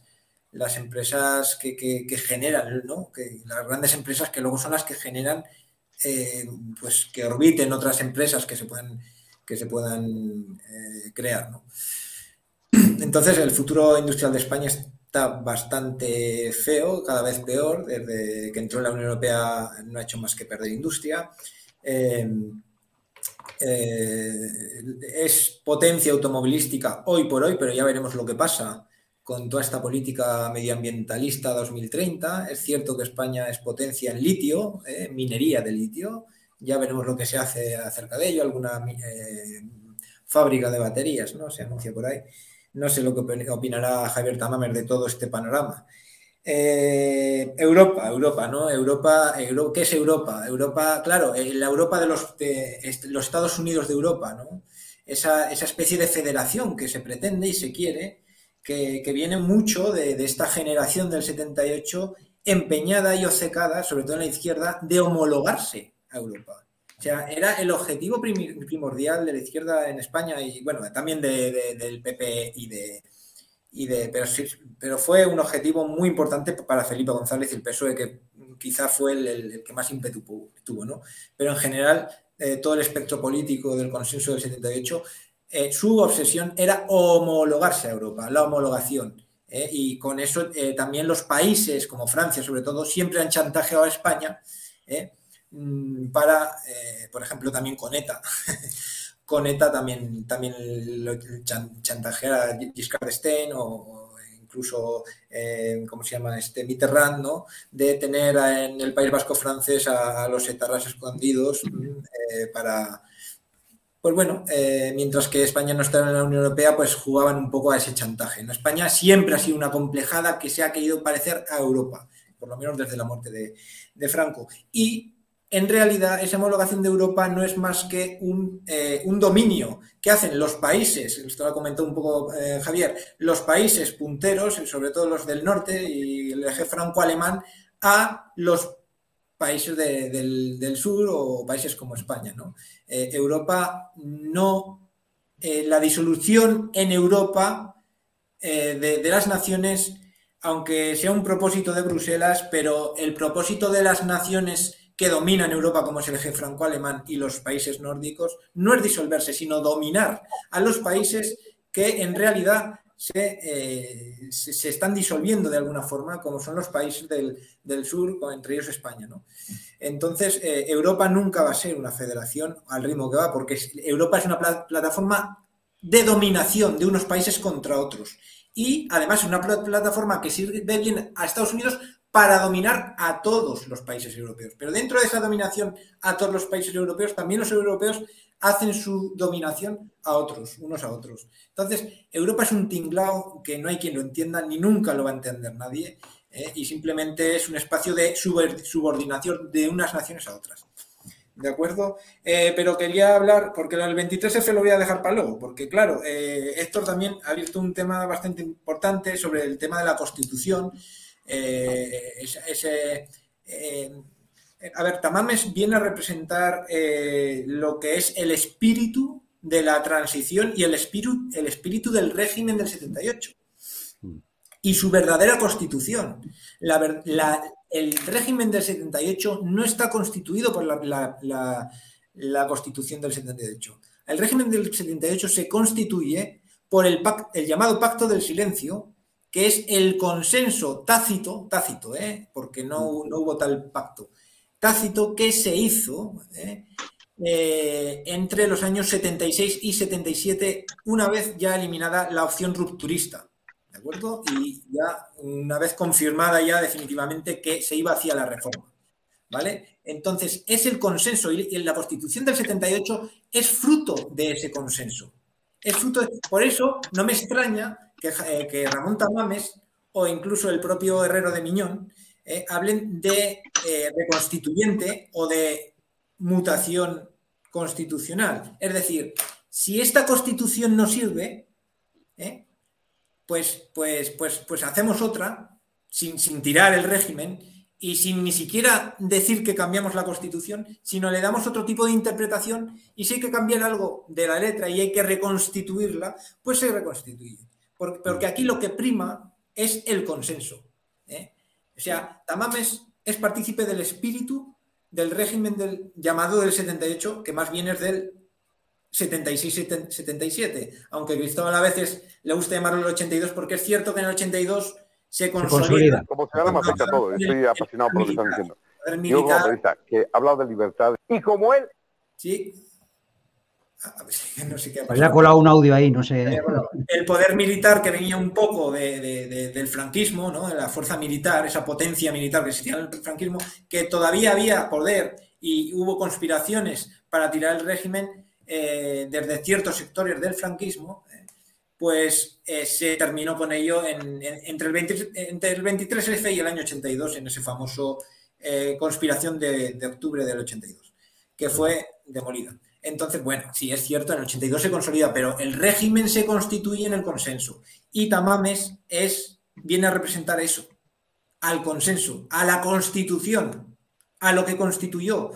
las empresas que, que, generan, ¿no? Que las grandes empresas que luego son las que generan, eh, pues que orbiten otras empresas que se puedan, que se puedan eh, crear, ¿no? Entonces, el futuro industrial de España está bastante feo, cada vez peor. Desde que entró en la Unión Europea no ha hecho más que perder industria. Eh, eh, es potencia automovilística hoy por hoy, pero ya veremos lo que pasa con toda esta política medioambientalista 2030. Es cierto que España es potencia en litio, eh, minería de litio. Ya veremos lo que se hace acerca de ello. Alguna fábrica de baterías, ¿no? Se anuncia por ahí. No sé lo que opinará Javier Tamamer de todo este panorama. Eh, Europa, Europa, ¿no? Europa, ¿qué es Europa? Europa, claro, eh, la Europa de los, este, los Estados Unidos de Europa, ¿no? Esa, especie de federación que se pretende y se quiere, que, viene mucho de, de, esta generación del 78 empeñada y obcecada, sobre todo en la izquierda, de homologarse a Europa. Sea, era el objetivo primordial de la izquierda en España y, bueno, también del PP y de... Y de pero, pero fue un objetivo muy importante para Felipe González y el PSOE, que quizá fue el, que más ímpetu tuvo, ¿no? Pero en general, eh, todo el espectro político del consenso del 78, eh, su obsesión era homologarse a Europa, la homologación. Eh, y con eso también los países, como Francia sobre todo, siempre han chantajeado a España para, eh, por ejemplo, también con ETA. con ETA también, también lo chantajear a Giscard d'Estaing o, incluso, eh, ¿cómo se llama? Este Mitterrand, ¿no? De tener en el País Vasco francés a, los etarras escondidos eh, para, pues bueno, mientras que España no estaba en la Unión Europea, pues jugaban un poco a ese chantaje. España siempre ha sido una complejada que se ha querido parecer a Europa, por lo menos desde la muerte de, de Franco. Y en realidad esa homologación de Europa no es más que un, eh, dominio que hacen los países, esto lo comentó un poco eh, Javier, los países punteros, sobre todo los del norte y el eje franco-alemán, a los países del, sur o países como España. Eh, Europa no, la disolución en Europa de las naciones, aunque sea un propósito de Bruselas, pero el propósito de las naciones que dominan Europa, como es el eje franco-alemán y los países nórdicos, no es disolverse, sino dominar a los países que en realidad se, eh, están disolviendo de alguna forma, como son los países del, sur, entre ellos España. Entonces, eh, Europa nunca va a ser una federación al ritmo que va, porque Europa es una plataforma de dominación de unos países contra otros. Y además es una plataforma que sirve bien a Estados Unidos para dominar a todos los países europeos. Pero dentro de esa dominación a todos los países europeos, también los europeos hacen su dominación a otros, unos a otros. Entonces, Europa es un tinglao que no hay quien lo entienda ni nunca lo va a entender nadie ¿eh? y simplemente es un espacio de subordinación de unas naciones a otras. ¿De acuerdo? Eh, pero quería hablar, porque el 23F lo voy a dejar para luego, porque claro, eh, Héctor también ha abierto un tema bastante importante sobre el tema de la Constitución eh, ese, eh, a ver, Tamames viene a representar eh, lo que es el espíritu de la transición y el espíritu, el espíritu del régimen del 78 y su verdadera constitución. el régimen del 78 no está constituido por la, la, constitución del 78. El régimen del 78 se constituye por el, el llamado pacto del silencio, que es el consenso tácito, tácito, ¿eh? porque no, no, hubo tal pacto, tácito que se hizo ¿eh? Eh, entre los años 76 y 77, una vez ya eliminada la opción rupturista, ¿de acuerdo? Y ya una vez confirmada ya definitivamente que se iba hacia la reforma, ¿vale? Entonces, es el consenso y la Constitución del 78 es fruto de ese consenso. Es fruto de... Por eso no me extraña eh, que, Ramón Tamames o incluso el propio Herrero de Miñón eh, hablen de, eh, de constituyente o de mutación constitucional. Es decir, si esta constitución no sirve, pues, pues, pues, pues hacemos otra sin, sin, tirar el régimen y sin ni siquiera decir que cambiamos la constitución, sino le damos otro tipo de interpretación y si hay que cambiar algo de la letra y hay que reconstituirla, pues se reconstituye porque aquí lo que prima es el consenso. ¿eh? O sea, Tamames es partícipe del espíritu del régimen del, llamado del 78, que más bien es del 76-77, aunque Cristóbal a veces le gusta llamarlo el 82, porque es cierto que en el 82 se consolida. Como se llama, afecta a todo. Estoy apasionado por lo que están diciendo. Yo como que ha hablado de libertad. Y como él... Sí, no sé qué ha colado un audio ahí, no sé. el poder militar que venía un poco del franquismo, ¿no? de la fuerza militar, esa potencia militar que existía en el franquismo, que todavía había poder y hubo conspiraciones para tirar el régimen eh, desde ciertos sectores del franquismo, eh, pues eh, se terminó con ello entre, el entre, el 23F y el año 82, en ese famoso conspiración de, de octubre del 82, que fue demolida. Entonces, bueno, sí, es cierto, en el 82 se consolida, pero el régimen se constituye en el consenso. Y Tamames es, viene a representar eso, al consenso, a la constitución, a lo que constituyó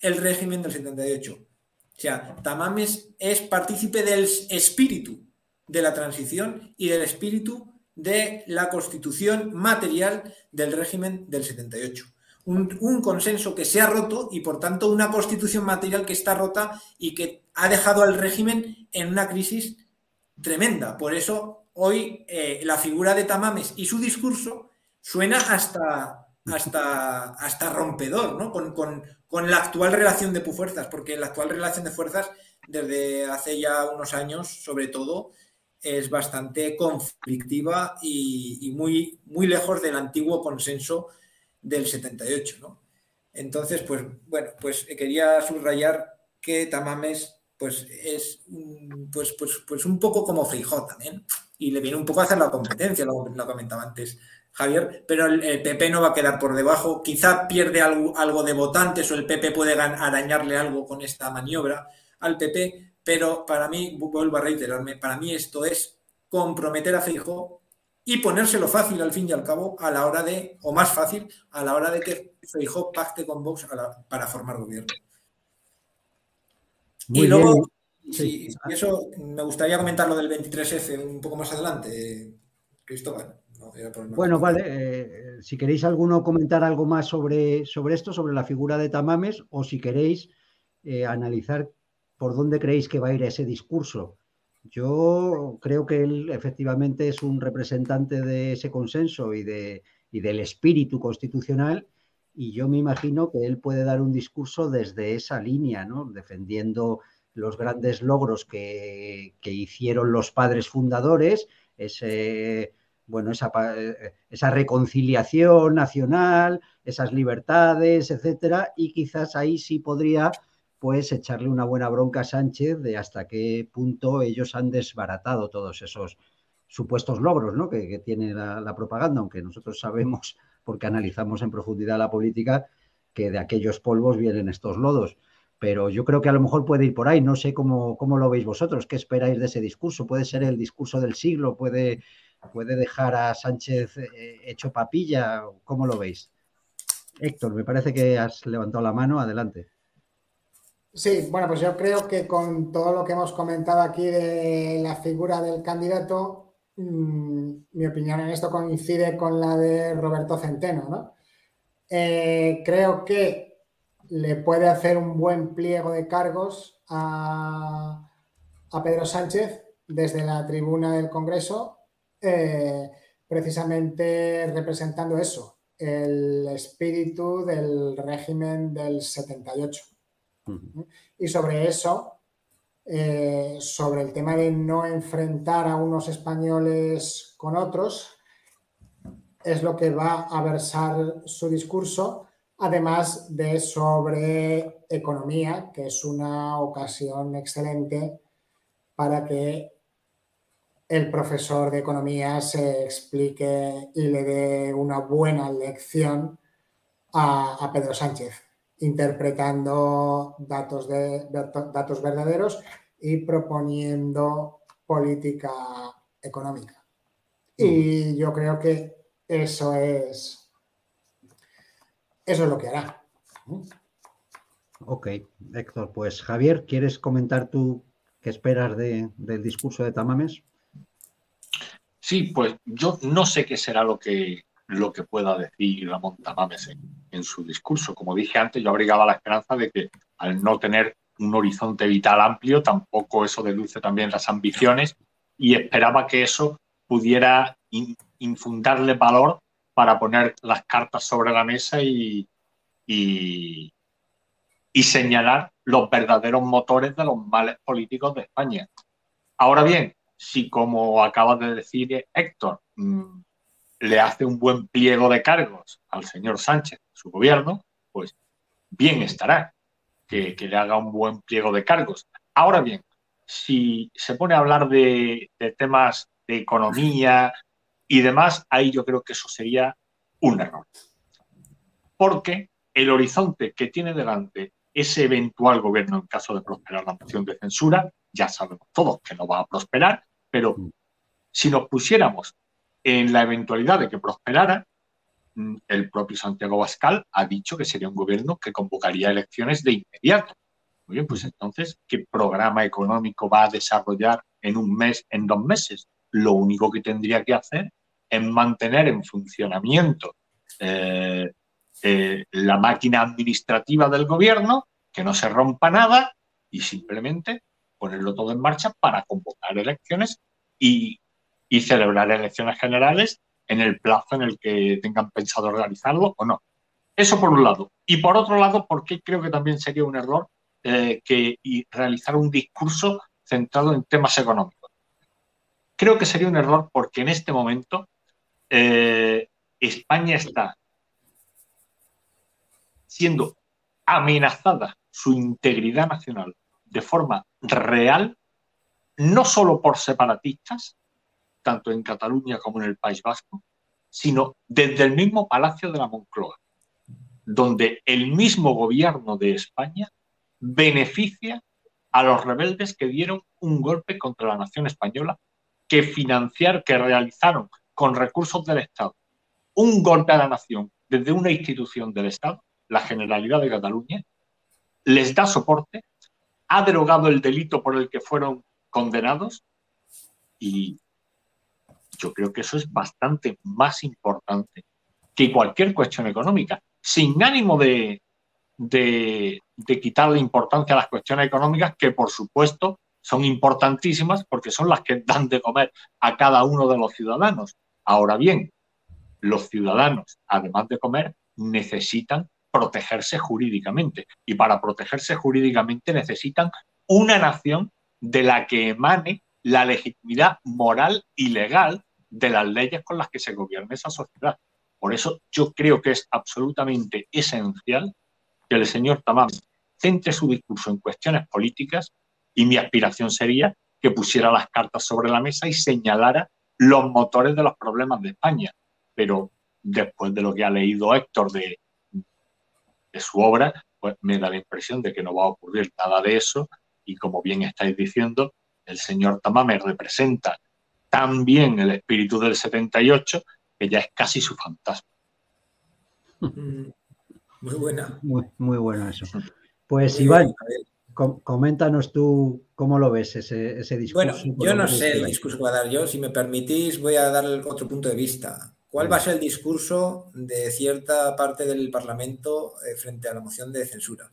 el régimen del 78. O sea, Tamames es partícipe del espíritu de la transición y del espíritu de la constitución material del régimen del 78 un, consenso que se ha roto y por tanto una constitución material que está rota y que ha dejado al régimen en una crisis tremenda. Por eso hoy eh, la figura de Tamames y su discurso suena hasta, hasta, hasta rompedor ¿no? con, la actual relación de fuerzas, porque la actual relación de fuerzas desde hace ya unos años, sobre todo, es bastante conflictiva y, muy, muy lejos del antiguo consenso del 78. ¿no? Entonces, pues bueno, pues quería subrayar que Tamames pues es pues, pues, pues un poco como Feijó también y le viene un poco a hacer la competencia, lo, lo comentaba antes Javier, pero el, PP no va a quedar por debajo, quizá pierde algo, algo de votantes o el PP puede arañarle algo con esta maniobra al PP, pero para mí, vuelvo a reiterarme, para mí esto es comprometer a Feijó y ponérselo fácil al fin y al cabo a la hora de, o más fácil, a la hora de que Feijó pacte con Vox para formar gobierno. y luego, sí. eso me gustaría comentar lo del 23F un poco más adelante, Cristóbal. bueno, vale. Eh, si queréis alguno comentar algo más sobre, sobre esto, sobre la figura de Tamames, o si queréis eh, analizar por dónde creéis que va a ir ese discurso. Yo creo que él efectivamente es un representante de ese consenso y, de, y del espíritu constitucional y yo me imagino que él puede dar un discurso desde esa línea, ¿no? defendiendo los grandes logros que, hicieron los padres fundadores, ese, bueno, esa, esa, reconciliación nacional, esas libertades, etcétera, y quizás ahí sí podría pues echarle una buena bronca a Sánchez de hasta qué punto ellos han desbaratado todos esos supuestos logros ¿no? que, tiene la, propaganda, aunque nosotros sabemos, porque analizamos en profundidad la política, que de aquellos polvos vienen estos lodos. Pero yo creo que a lo mejor puede ir por ahí. No sé cómo, cómo lo veis vosotros. ¿Qué esperáis de ese discurso? ¿Puede ser el discurso del siglo? ¿Puede, puede dejar a Sánchez eh, hecho papilla? ¿Cómo lo veis? Héctor, me parece que has levantado la mano. Adelante. Sí, bueno, pues yo creo que con todo lo que hemos comentado aquí de la figura del candidato, mm, mi opinión en esto coincide con la de Roberto Centeno, ¿no? Eh, creo que le puede hacer un buen pliego de cargos a, Pedro Sánchez desde la tribuna del Congreso, eh, precisamente representando eso, el espíritu del régimen del 78. Y sobre eso, eh, sobre el tema de no enfrentar a unos españoles con otros, es lo que va a versar su discurso, además de sobre economía, que es una ocasión excelente para que el profesor de economía se explique y le dé una buena lección a Pedro Sánchez interpretando datos, de, datos verdaderos y proponiendo política económica. Y yo creo que eso es, eso es lo que hará. Ok, Héctor, pues Javier, ¿quieres comentar tú qué esperas del discurso de Tamames? Sí, pues yo no sé qué será lo que, lo que pueda decir Ramón Tamames en, su discurso. Como dije antes, yo abrigaba la esperanza de que al no tener un horizonte vital amplio, tampoco eso deduce también las ambiciones y esperaba que eso pudiera infundarle valor para poner las cartas sobre la mesa y, y, y señalar los verdaderos motores de los males políticos de España. Ahora bien, si como acaba de decir Héctor, mm, le hace un buen pliego de cargos al señor Sánchez, su gobierno, pues bien estará que, le haga un buen pliego de cargos. Ahora bien, si se pone a hablar de, temas de economía y demás, ahí yo creo que eso sería un error. Porque el horizonte que tiene delante ese eventual gobierno en caso de prosperar la moción de censura, ya sabemos todos que no va a prosperar, pero mm. si nos pusiéramos en la eventualidad de que prosperara, mm, el propio Santiago Bascal ha dicho que sería un gobierno que convocaría elecciones de inmediato. Muy bien, pues entonces, ¿qué programa económico va a desarrollar en un mes, en dos meses? Lo único que tendría que hacer es mantener en funcionamiento eh, eh, la máquina administrativa del gobierno, que no se rompa nada y simplemente ponerlo todo en marcha para convocar elecciones y y celebrar elecciones generales en el plazo en el que tengan pensado organizarlo o no. Eso por un lado. Y por otro lado, porque creo que también sería un error eh, que realizar un discurso centrado en temas económicos. creo que sería un error porque en este momento eh, España está siendo amenazada su integridad nacional de forma real, no solo por separatistas, tanto en Cataluña como en el País Vasco, sino desde el mismo Palacio de la Moncloa, donde el mismo gobierno de España beneficia a los rebeldes que dieron un golpe contra la nación española, que financiaron, que realizaron con recursos del Estado un golpe a la nación desde una institución del Estado, la Generalidad de Cataluña, les da soporte, ha derogado el delito por el que fueron condenados y yo creo que eso es bastante más importante que cualquier cuestión económica, sin ánimo de, de, quitarle importancia a las cuestiones económicas, que por supuesto son importantísimas porque son las que dan de comer a cada uno de los ciudadanos. Ahora bien, los ciudadanos, además de comer, necesitan protegerse jurídicamente. Y para protegerse jurídicamente necesitan una nación de la que emane la legitimidad moral y legal de las leyes con las que se gobierna esa sociedad. Por eso yo creo que es absolutamente esencial que el señor Tamam centre su discurso en cuestiones políticas y mi aspiración sería que pusiera las cartas sobre la mesa y señalara los motores de los problemas de España. Pero después de lo que ha leído Héctor de, de su obra, pues me da la impresión de que no va a ocurrir nada de eso y como bien estáis diciendo, el señor Tamame representa también el espíritu del 78, que ya es casi su fantasma. Mm, muy buena. Muy, muy bueno eso. Pues Iván, coméntanos tú cómo lo ves ese, ese discurso. Bueno, yo no sé el discurso que va a dar yo. Si me permitís, voy a dar otro punto de vista. ¿Cuál va a ser el discurso de cierta parte del Parlamento eh, frente a la moción de censura?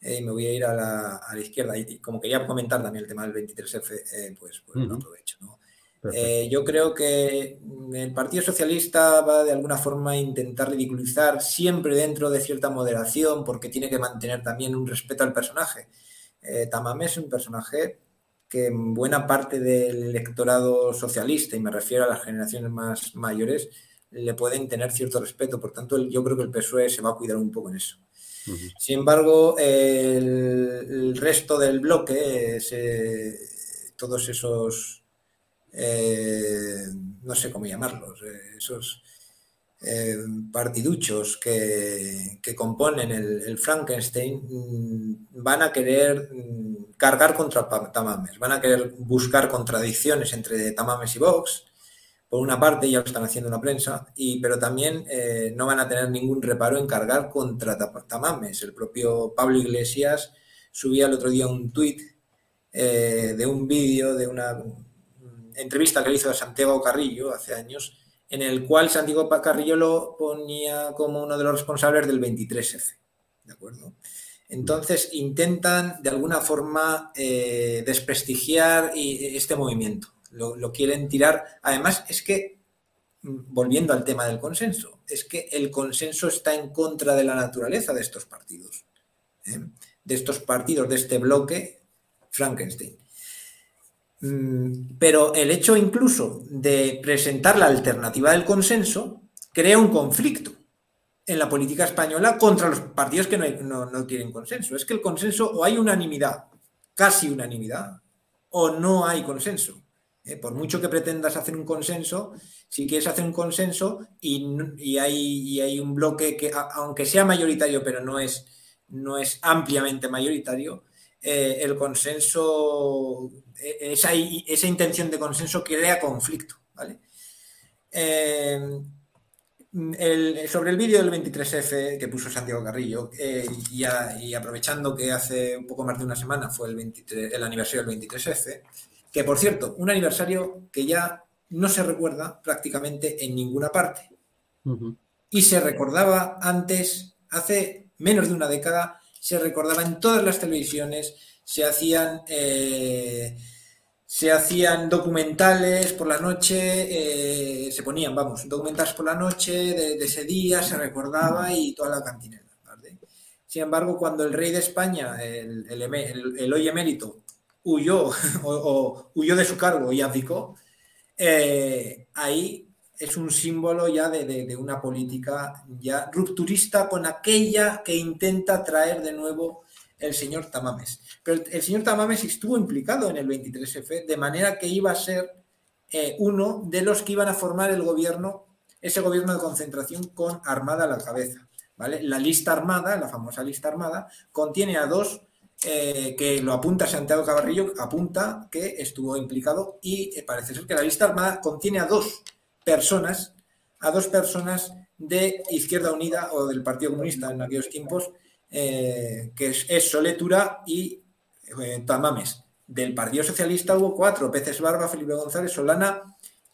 Eh, y me voy a ir a la, a la, izquierda. Y como quería comentar también el tema del 23F, eh, pues, pues lo aprovecho. ¿no? Eh, yo creo que el Partido Socialista va de alguna forma a intentar ridiculizar siempre dentro de cierta moderación porque tiene que mantener también un respeto al personaje. Eh, Tamame es un personaje que en buena parte del electorado socialista, y me refiero a las generaciones más mayores, le pueden tener cierto respeto. Por tanto, yo creo que el PSOE se va a cuidar un poco en eso. Sin embargo, el, resto del bloque, todos esos eh, no sé cómo llamarlos, eh, esos eh, partiduchos que, componen el, Frankenstein mm, van a querer mm, cargar contra Tamames, van a querer buscar contradicciones entre Tamames y Vox, por una parte ya lo están haciendo en la prensa, y, pero también no van a tener ningún reparo en cargar contra Tamames. El propio Pablo Iglesias subía el otro día un tuit de un vídeo de una entrevista que le hizo a Santiago Carrillo hace años, en el cual Santiago Carrillo lo ponía como uno de los responsables del 23F. ¿De acuerdo? Entonces intentan de alguna forma eh, desprestigiar este movimiento. Lo, quieren tirar. Además, es que, mm, volviendo al tema del consenso, es que el consenso está en contra de la naturaleza de estos partidos. ¿eh? De estos partidos, de este bloque Frankenstein. Mm, pero el hecho incluso de presentar la alternativa del consenso crea un conflicto en la política española contra los partidos que no, tienen consenso. Es que el consenso o hay unanimidad, casi unanimidad, o no hay consenso. ¿eh? Por mucho que pretendas hacer un consenso, si quieres hacer un consenso y, hay, un bloque que, aunque sea mayoritario, pero no es ampliamente mayoritario, eh, el consenso e, esa, esa intención de consenso crea conflicto. ¿vale? Eh, sobre el vídeo del 23F que puso Santiago Carrillo, eh, y, aprovechando que hace un poco más de una semana fue el, 23, el aniversario del 23F, que por cierto, un aniversario que ya no se recuerda prácticamente en ninguna parte. Y se recordaba antes, hace menos de una década, se recordaba en todas las televisiones, se hacían eh, se hacían documentales por la noche, eh, se ponían, vamos, documentales por la noche de, ese día, se recordaba y toda la cantinera. Sin embargo, cuando el rey de España, el, el, hoy emérito, huyó o, huyó de su cargo y abdicó, eh, ahí es un símbolo ya de, una política ya rupturista con aquella que intenta traer de nuevo el señor Tamames. Pero el, señor Tamames estuvo implicado en el 23F, de manera que iba a ser eh, uno de los que iban a formar el gobierno, ese gobierno de concentración con Armada a la cabeza. ¿vale? La lista armada, la famosa lista armada, contiene a dos eh, que lo apunta Santiago Cabarrillo, apunta que estuvo implicado y eh, parece ser que la lista armada contiene a dos personas, a dos personas de Izquierda Unida o del Partido Comunista en aquellos tiempos, eh, que es, Soletura y Tamames. Del Partido Socialista hubo cuatro, Peces Barba, Felipe González, Solana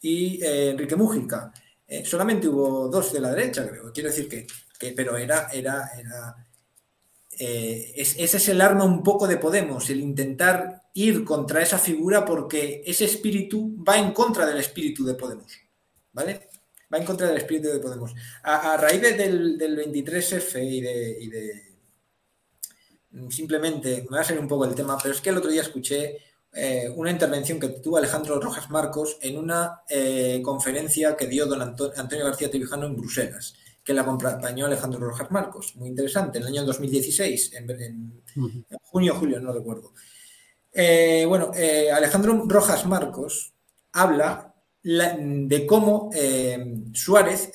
y Enrique Mújica. solamente hubo dos de la derecha, creo. Quiero decir que, pero era, era, era eh, ese es el arma un poco de Podemos, el intentar ir contra esa figura porque ese espíritu va en contra del espíritu de Podemos, ¿vale? Va en contra del espíritu de Podemos. A, raíz del, 23F y de, Simplemente, me va a salir un poco el tema, pero es que el otro día escuché eh, una intervención que tuvo Alejandro Rojas Marcos en una eh, conferencia que dio don Antonio García Trevijano en Bruselas que la acompañó Alejandro Rojas Marcos. Muy interesante, en el año 2016, en, junio o julio, no recuerdo. Eh, bueno, eh, Alejandro Rojas Marcos habla de cómo eh, Suárez,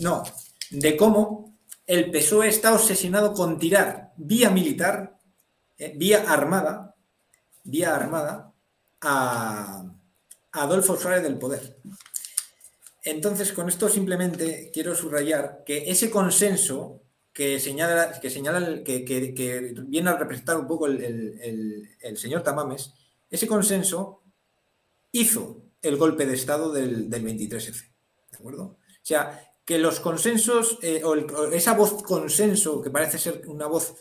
no, de cómo el PSOE está obsesionado con tirar vía militar, vía armada, vía armada, a Adolfo Suárez del poder. Entonces, con esto simplemente quiero subrayar que ese consenso que señala, que, señala que, viene a representar un poco el, señor Tamames, ese consenso hizo el golpe de Estado del, 23F. ¿De acuerdo? O sea, que los consensos, eh, o, esa voz consenso, que parece ser una voz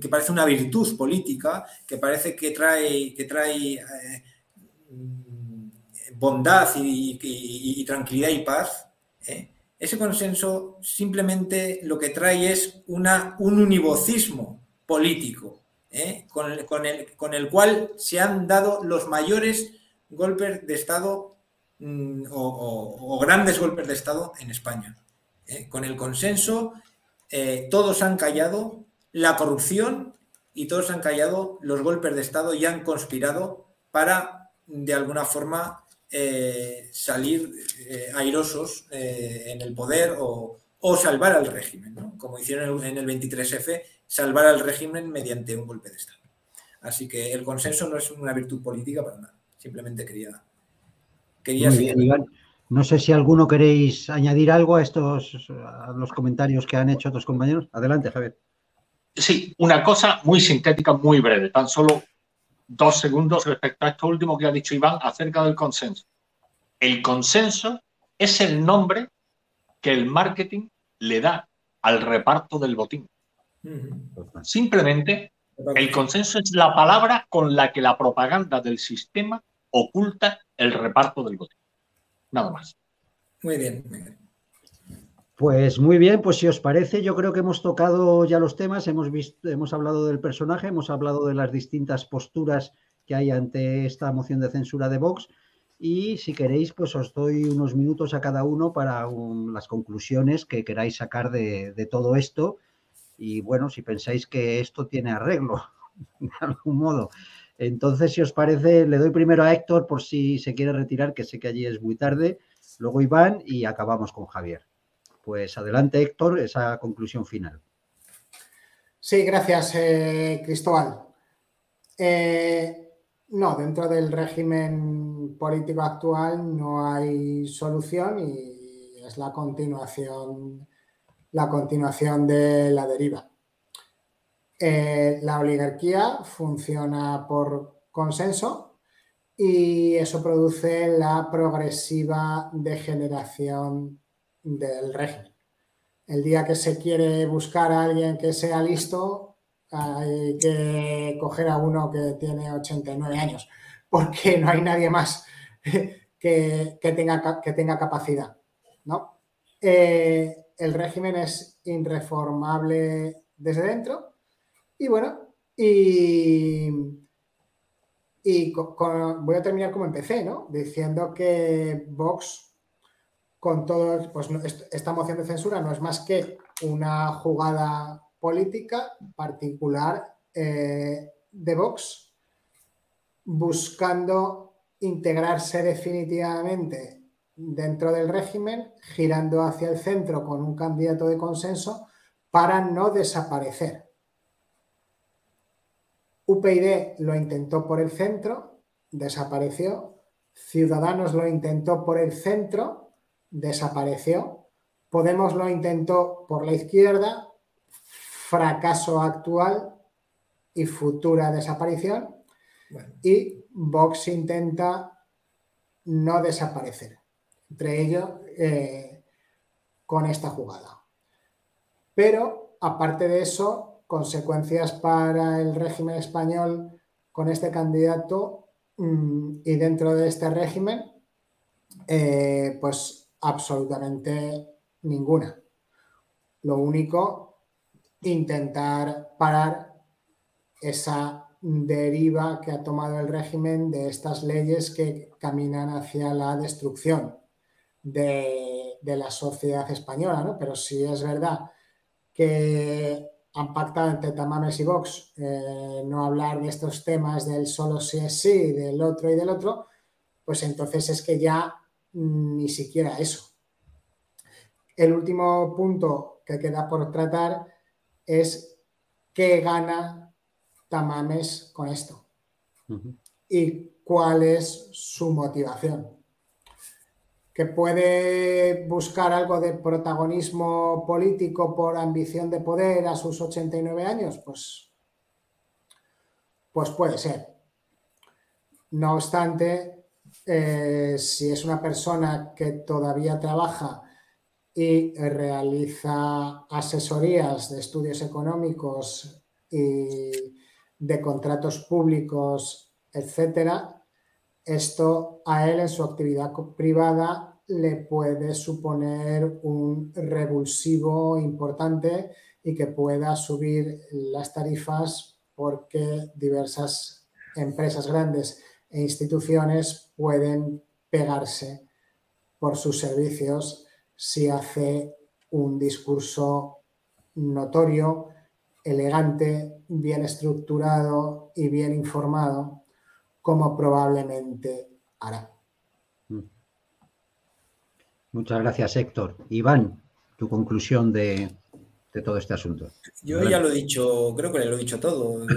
que parece una virtud política, que parece que trae, que trae eh, bondad y, tranquilidad y paz, ¿eh? ese consenso simplemente lo que trae es una, un univocismo político, ¿eh? con, el, con, el, cual se han dado los mayores golpes de Estado mm, o, grandes golpes de Estado en España. ¿eh? Con el consenso, todos han callado la corrupción y todos han callado los golpes de Estado y han conspirado para, de alguna forma, eh, salir eh, airosos eh, en el poder o, salvar al régimen, como hicieron en el 23F, salvar al régimen mediante un golpe de Estado. Así que el consenso no es una virtud política para nada, simplemente quería... quería No sé si alguno queréis añadir algo a estos a los comentarios que han hecho otros compañeros. Adelante, Javier. Sí, una cosa muy sintética, muy breve, tan solo dos segundos respecto a esto último que ha dicho Iván acerca del consenso. El consenso es el nombre que el marketing le da al reparto del botín. Simplemente, el consenso es la palabra con la que la propaganda del sistema oculta el reparto del botín. Nada más. Muy bien. Pues muy bien, pues si os parece, yo creo que hemos tocado ya los temas, hemos visto, hemos hablado del personaje, hemos hablado de las distintas posturas que hay ante esta moción de censura de Vox y si queréis, pues os doy unos minutos a cada uno para las conclusiones que queráis sacar de, de, todo esto y bueno, si pensáis que esto tiene arreglo de algún modo. Entonces, si os parece, le doy primero a Héctor por si se quiere retirar, que sé que allí es muy tarde, luego Iván y acabamos con Javier. Pues adelante, Héctor, esa conclusión final. Sí, gracias, eh, Cristóbal. Eh, no, dentro del régimen político actual no hay solución y es la continuación, la continuación de la deriva. Eh, la oligarquía funciona por consenso y eso produce la progresiva degeneración del régimen. El día que se quiere buscar a alguien que sea listo, hay que coger a uno que tiene 89 años, porque no hay nadie más que, tenga, que tenga, capacidad. ¿no? Eh, el régimen es irreformable desde dentro y bueno, y, Y voy a terminar como empecé, ¿no? Diciendo que Vox, con todo, pues esta moción de censura no es más que una jugada política particular eh, de Vox, buscando integrarse definitivamente dentro del régimen, girando hacia el centro con un candidato de consenso para no desaparecer. UPyD lo intentó por el centro, desapareció. Ciudadanos lo intentó por el centro, desapareció. Podemos lo intentó por la izquierda, fracaso actual y futura desaparición. Y Vox intenta no desaparecer. Entre ellos, eh, con esta jugada. Pero, aparte de eso, consecuencias para el régimen español con este candidato mm, y dentro de este régimen, eh, pues absolutamente ninguna. Lo único, intentar parar esa deriva que ha tomado el régimen de estas leyes que caminan hacia la destrucción de, la sociedad española. Pero si es verdad que han pactado entre Tamames y Vox eh, no hablar de estos temas del solo si es sí, del otro y del otro, pues entonces es que ya ni siquiera eso. El último punto que queda por tratar es qué gana Tamames con esto y cuál es su motivación que puede buscar algo de protagonismo político por ambición de poder a sus 89 años, pues, pues puede ser. No obstante, eh, si es una persona que todavía trabaja y realiza asesorías de estudios económicos y de contratos públicos, etcétera, esto a él en su actividad privada le puede suponer un revulsivo importante y que pueda subir las tarifas porque diversas empresas grandes e instituciones pueden pegarse por sus servicios si hace un discurso notorio, elegante, bien estructurado y bien informado, como probablemente hará. Muchas gracias, Héctor. Iván, tu conclusión de, todo este asunto. Yo ya lo he dicho, creo que lo he dicho todo.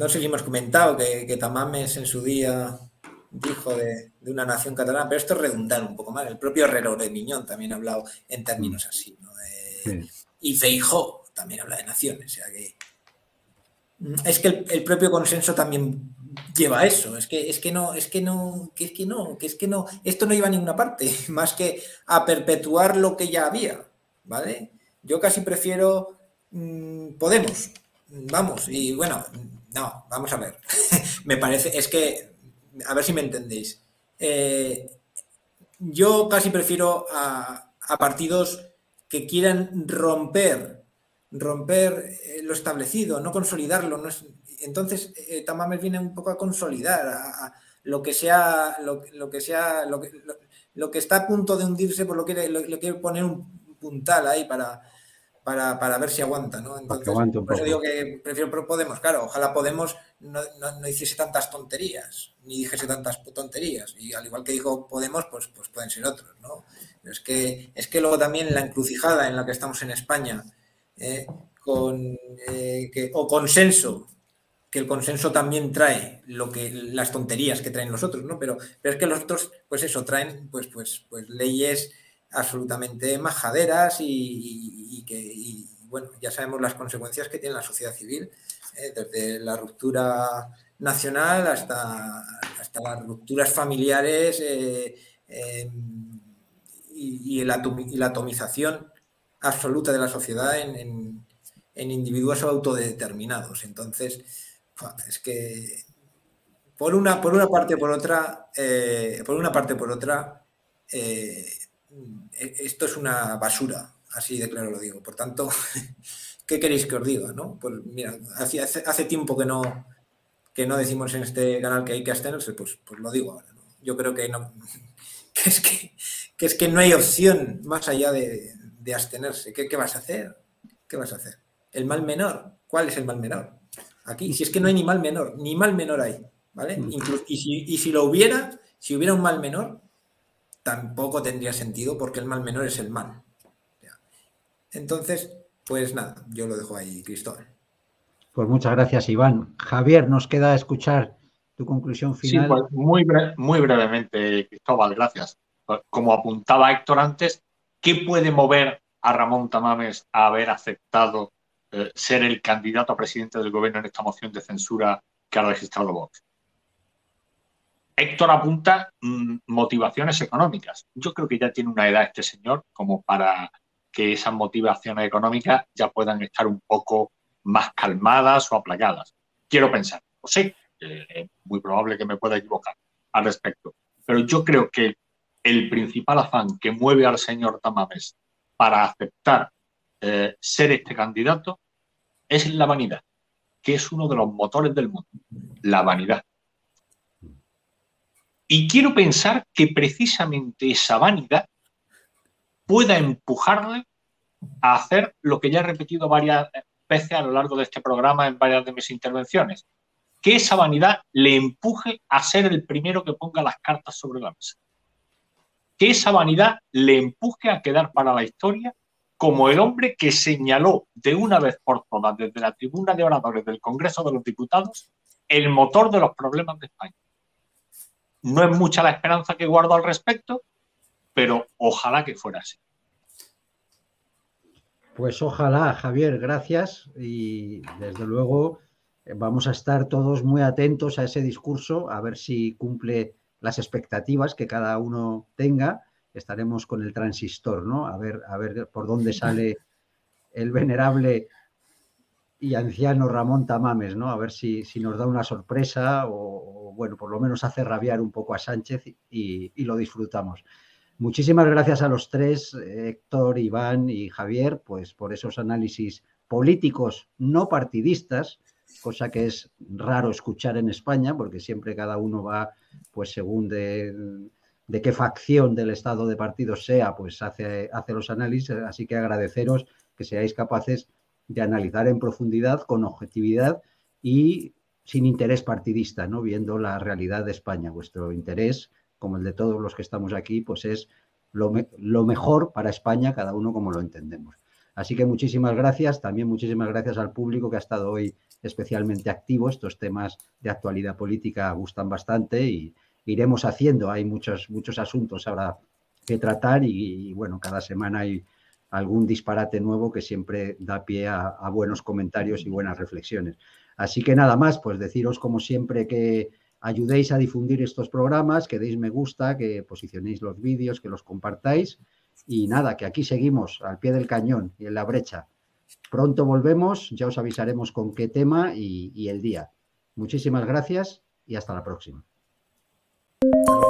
No sé si hemos comentado que, Tamames en su día dijo de, una nación catalana, pero esto es redundar un poco más. El propio Herrero de Miñón también ha hablado en términos así. Y Feijó también habla de naciones. O sea que, es que el propio consenso también lleva eso. Es que, es que no, es que no, que es que no, que es que no, esto no iba a ninguna parte, más que a perpetuar lo que ya había, ¿vale? Yo casi prefiero mm, Podemos, vamos, y bueno, no, vamos a ver. me parece, es que, a ver si me entendéis. Eh, yo casi prefiero a, a partidos que quieran romper romper eh, lo establecido, no consolidarlo, no es, entonces, eh, Tamames viene un poco a consolidar a, lo que sea, lo, que sea, lo que, lo, que está a punto de hundirse, por lo que le, quiere poner un puntal ahí para, para, ver si aguanta, ¿no? Entonces, por eso digo que prefiero Podemos, claro, ojalá Podemos no, no, hiciese tantas tonterías, ni dijese tantas tonterías. Y al igual que dijo Podemos, pues, pues pueden ser otros, ¿no? es que, es que luego también la encrucijada en la que estamos en España, eh, con, eh, que, o consenso que el consenso también trae lo que las tonterías que traen los otros, ¿no? Pero, pero es que los otros, pues eso, traen pues, pues, pues leyes absolutamente majaderas y, que, bueno, ya sabemos las consecuencias que tiene la sociedad civil, ¿eh? desde la ruptura nacional hasta, hasta las rupturas familiares eh, em, y, la, atomización absoluta de la sociedad en, en, en individuos autodeterminados. Entonces, es que por una, por una parte por otra, eh, por una parte por otra, eh, esto es una basura, así de claro lo digo. Por tanto, ¿qué queréis que os diga? ¿no? Pues mira, hace, hace, tiempo que no, que no decimos en este canal que hay que abstenerse, pues, pues lo digo ahora. Yo creo que, no, es que, es que no hay opción más allá de, abstenerse. ¿Qué, vas a hacer? ¿Qué vas a hacer? ¿El mal menor? ¿Cuál es el mal menor? Aquí, si es que no hay ni mal menor, ni mal menor hay, ¿vale? Mm. y, si, y si lo hubiera, si hubiera un mal menor, tampoco tendría sentido porque el mal menor es el mal. Entonces, pues nada, yo lo dejo ahí, Cristóbal. Pues muchas gracias, Iván. Javier, nos queda escuchar tu conclusión final. Sí, pues muy, muy brevemente, Cristóbal, gracias. Como apuntaba Héctor antes, ¿qué puede mover a Ramón Tamames a haber aceptado eh, ser el candidato a presidente del gobierno en esta moción de censura que ha registrado Vox? Héctor apunta mm, motivaciones económicas. Yo creo que ya tiene una edad este señor como para que esas motivaciones económicas ya puedan estar un poco más calmadas o aplacadas. Quiero pensar, o sé, es muy probable que me pueda equivocar al respecto, pero yo creo que el principal afán que mueve al señor Tamames para aceptar eh, ser este candidato es la vanidad, que es uno de los motores del mundo, la vanidad. Y quiero pensar que precisamente esa vanidad pueda empujarle a hacer lo que ya he repetido varias veces a lo largo de este programa en varias de mis intervenciones, que esa vanidad le empuje a ser el primero que ponga las cartas sobre la mesa. Que esa vanidad le empuje a quedar para la historia como el hombre que señaló de una vez por todas desde la tribuna de oradores del Congreso de los Diputados el motor de los problemas de España. No es mucha la esperanza que guardo al respecto, pero ojalá que fuera así. Pues ojalá, Javier, gracias y desde luego eh, vamos a estar todos muy atentos a ese discurso, a ver si cumple las expectativas que cada uno tenga. Estaremos con el transistor, ¿no? A ver, a ver por dónde sale el venerable y anciano Ramón Tamames, ¿no? A ver si, si nos da una sorpresa o, bueno, por lo menos hace rabiar un poco a Sánchez y, y lo disfrutamos. Muchísimas gracias a los tres, Héctor, Iván y Javier, pues por esos análisis políticos no partidistas, cosa que es raro escuchar en España, porque siempre cada uno va, pues según de, qué facción del estado de partido sea, pues hace, hace los análisis. Así que agradeceros que seáis capaces de analizar en profundidad, con objetividad y sin interés partidista, ¿no? Viendo la realidad de España. Vuestro interés como el de todos los que estamos aquí, pues es lo, mejor para España, cada uno como lo entendemos. Así que muchísimas gracias, también muchísimas gracias al público que ha estado hoy especialmente activo. Estos temas de actualidad política gustan bastante y iremos haciendo. Hay muchos, muchos asuntos ahora que tratar y, bueno, cada semana hay algún disparate nuevo que siempre da pie a, buenos comentarios y buenas reflexiones. Así que nada más, pues deciros como siempre que ayudéis a difundir estos programas, que deis me gusta, que posicionéis los vídeos, que los compartáis. Y nada, que aquí seguimos al pie del cañón y en la brecha. Pronto volvemos, ya os avisaremos con qué tema y, y el día. Muchísimas gracias y hasta la próxima. Thank you.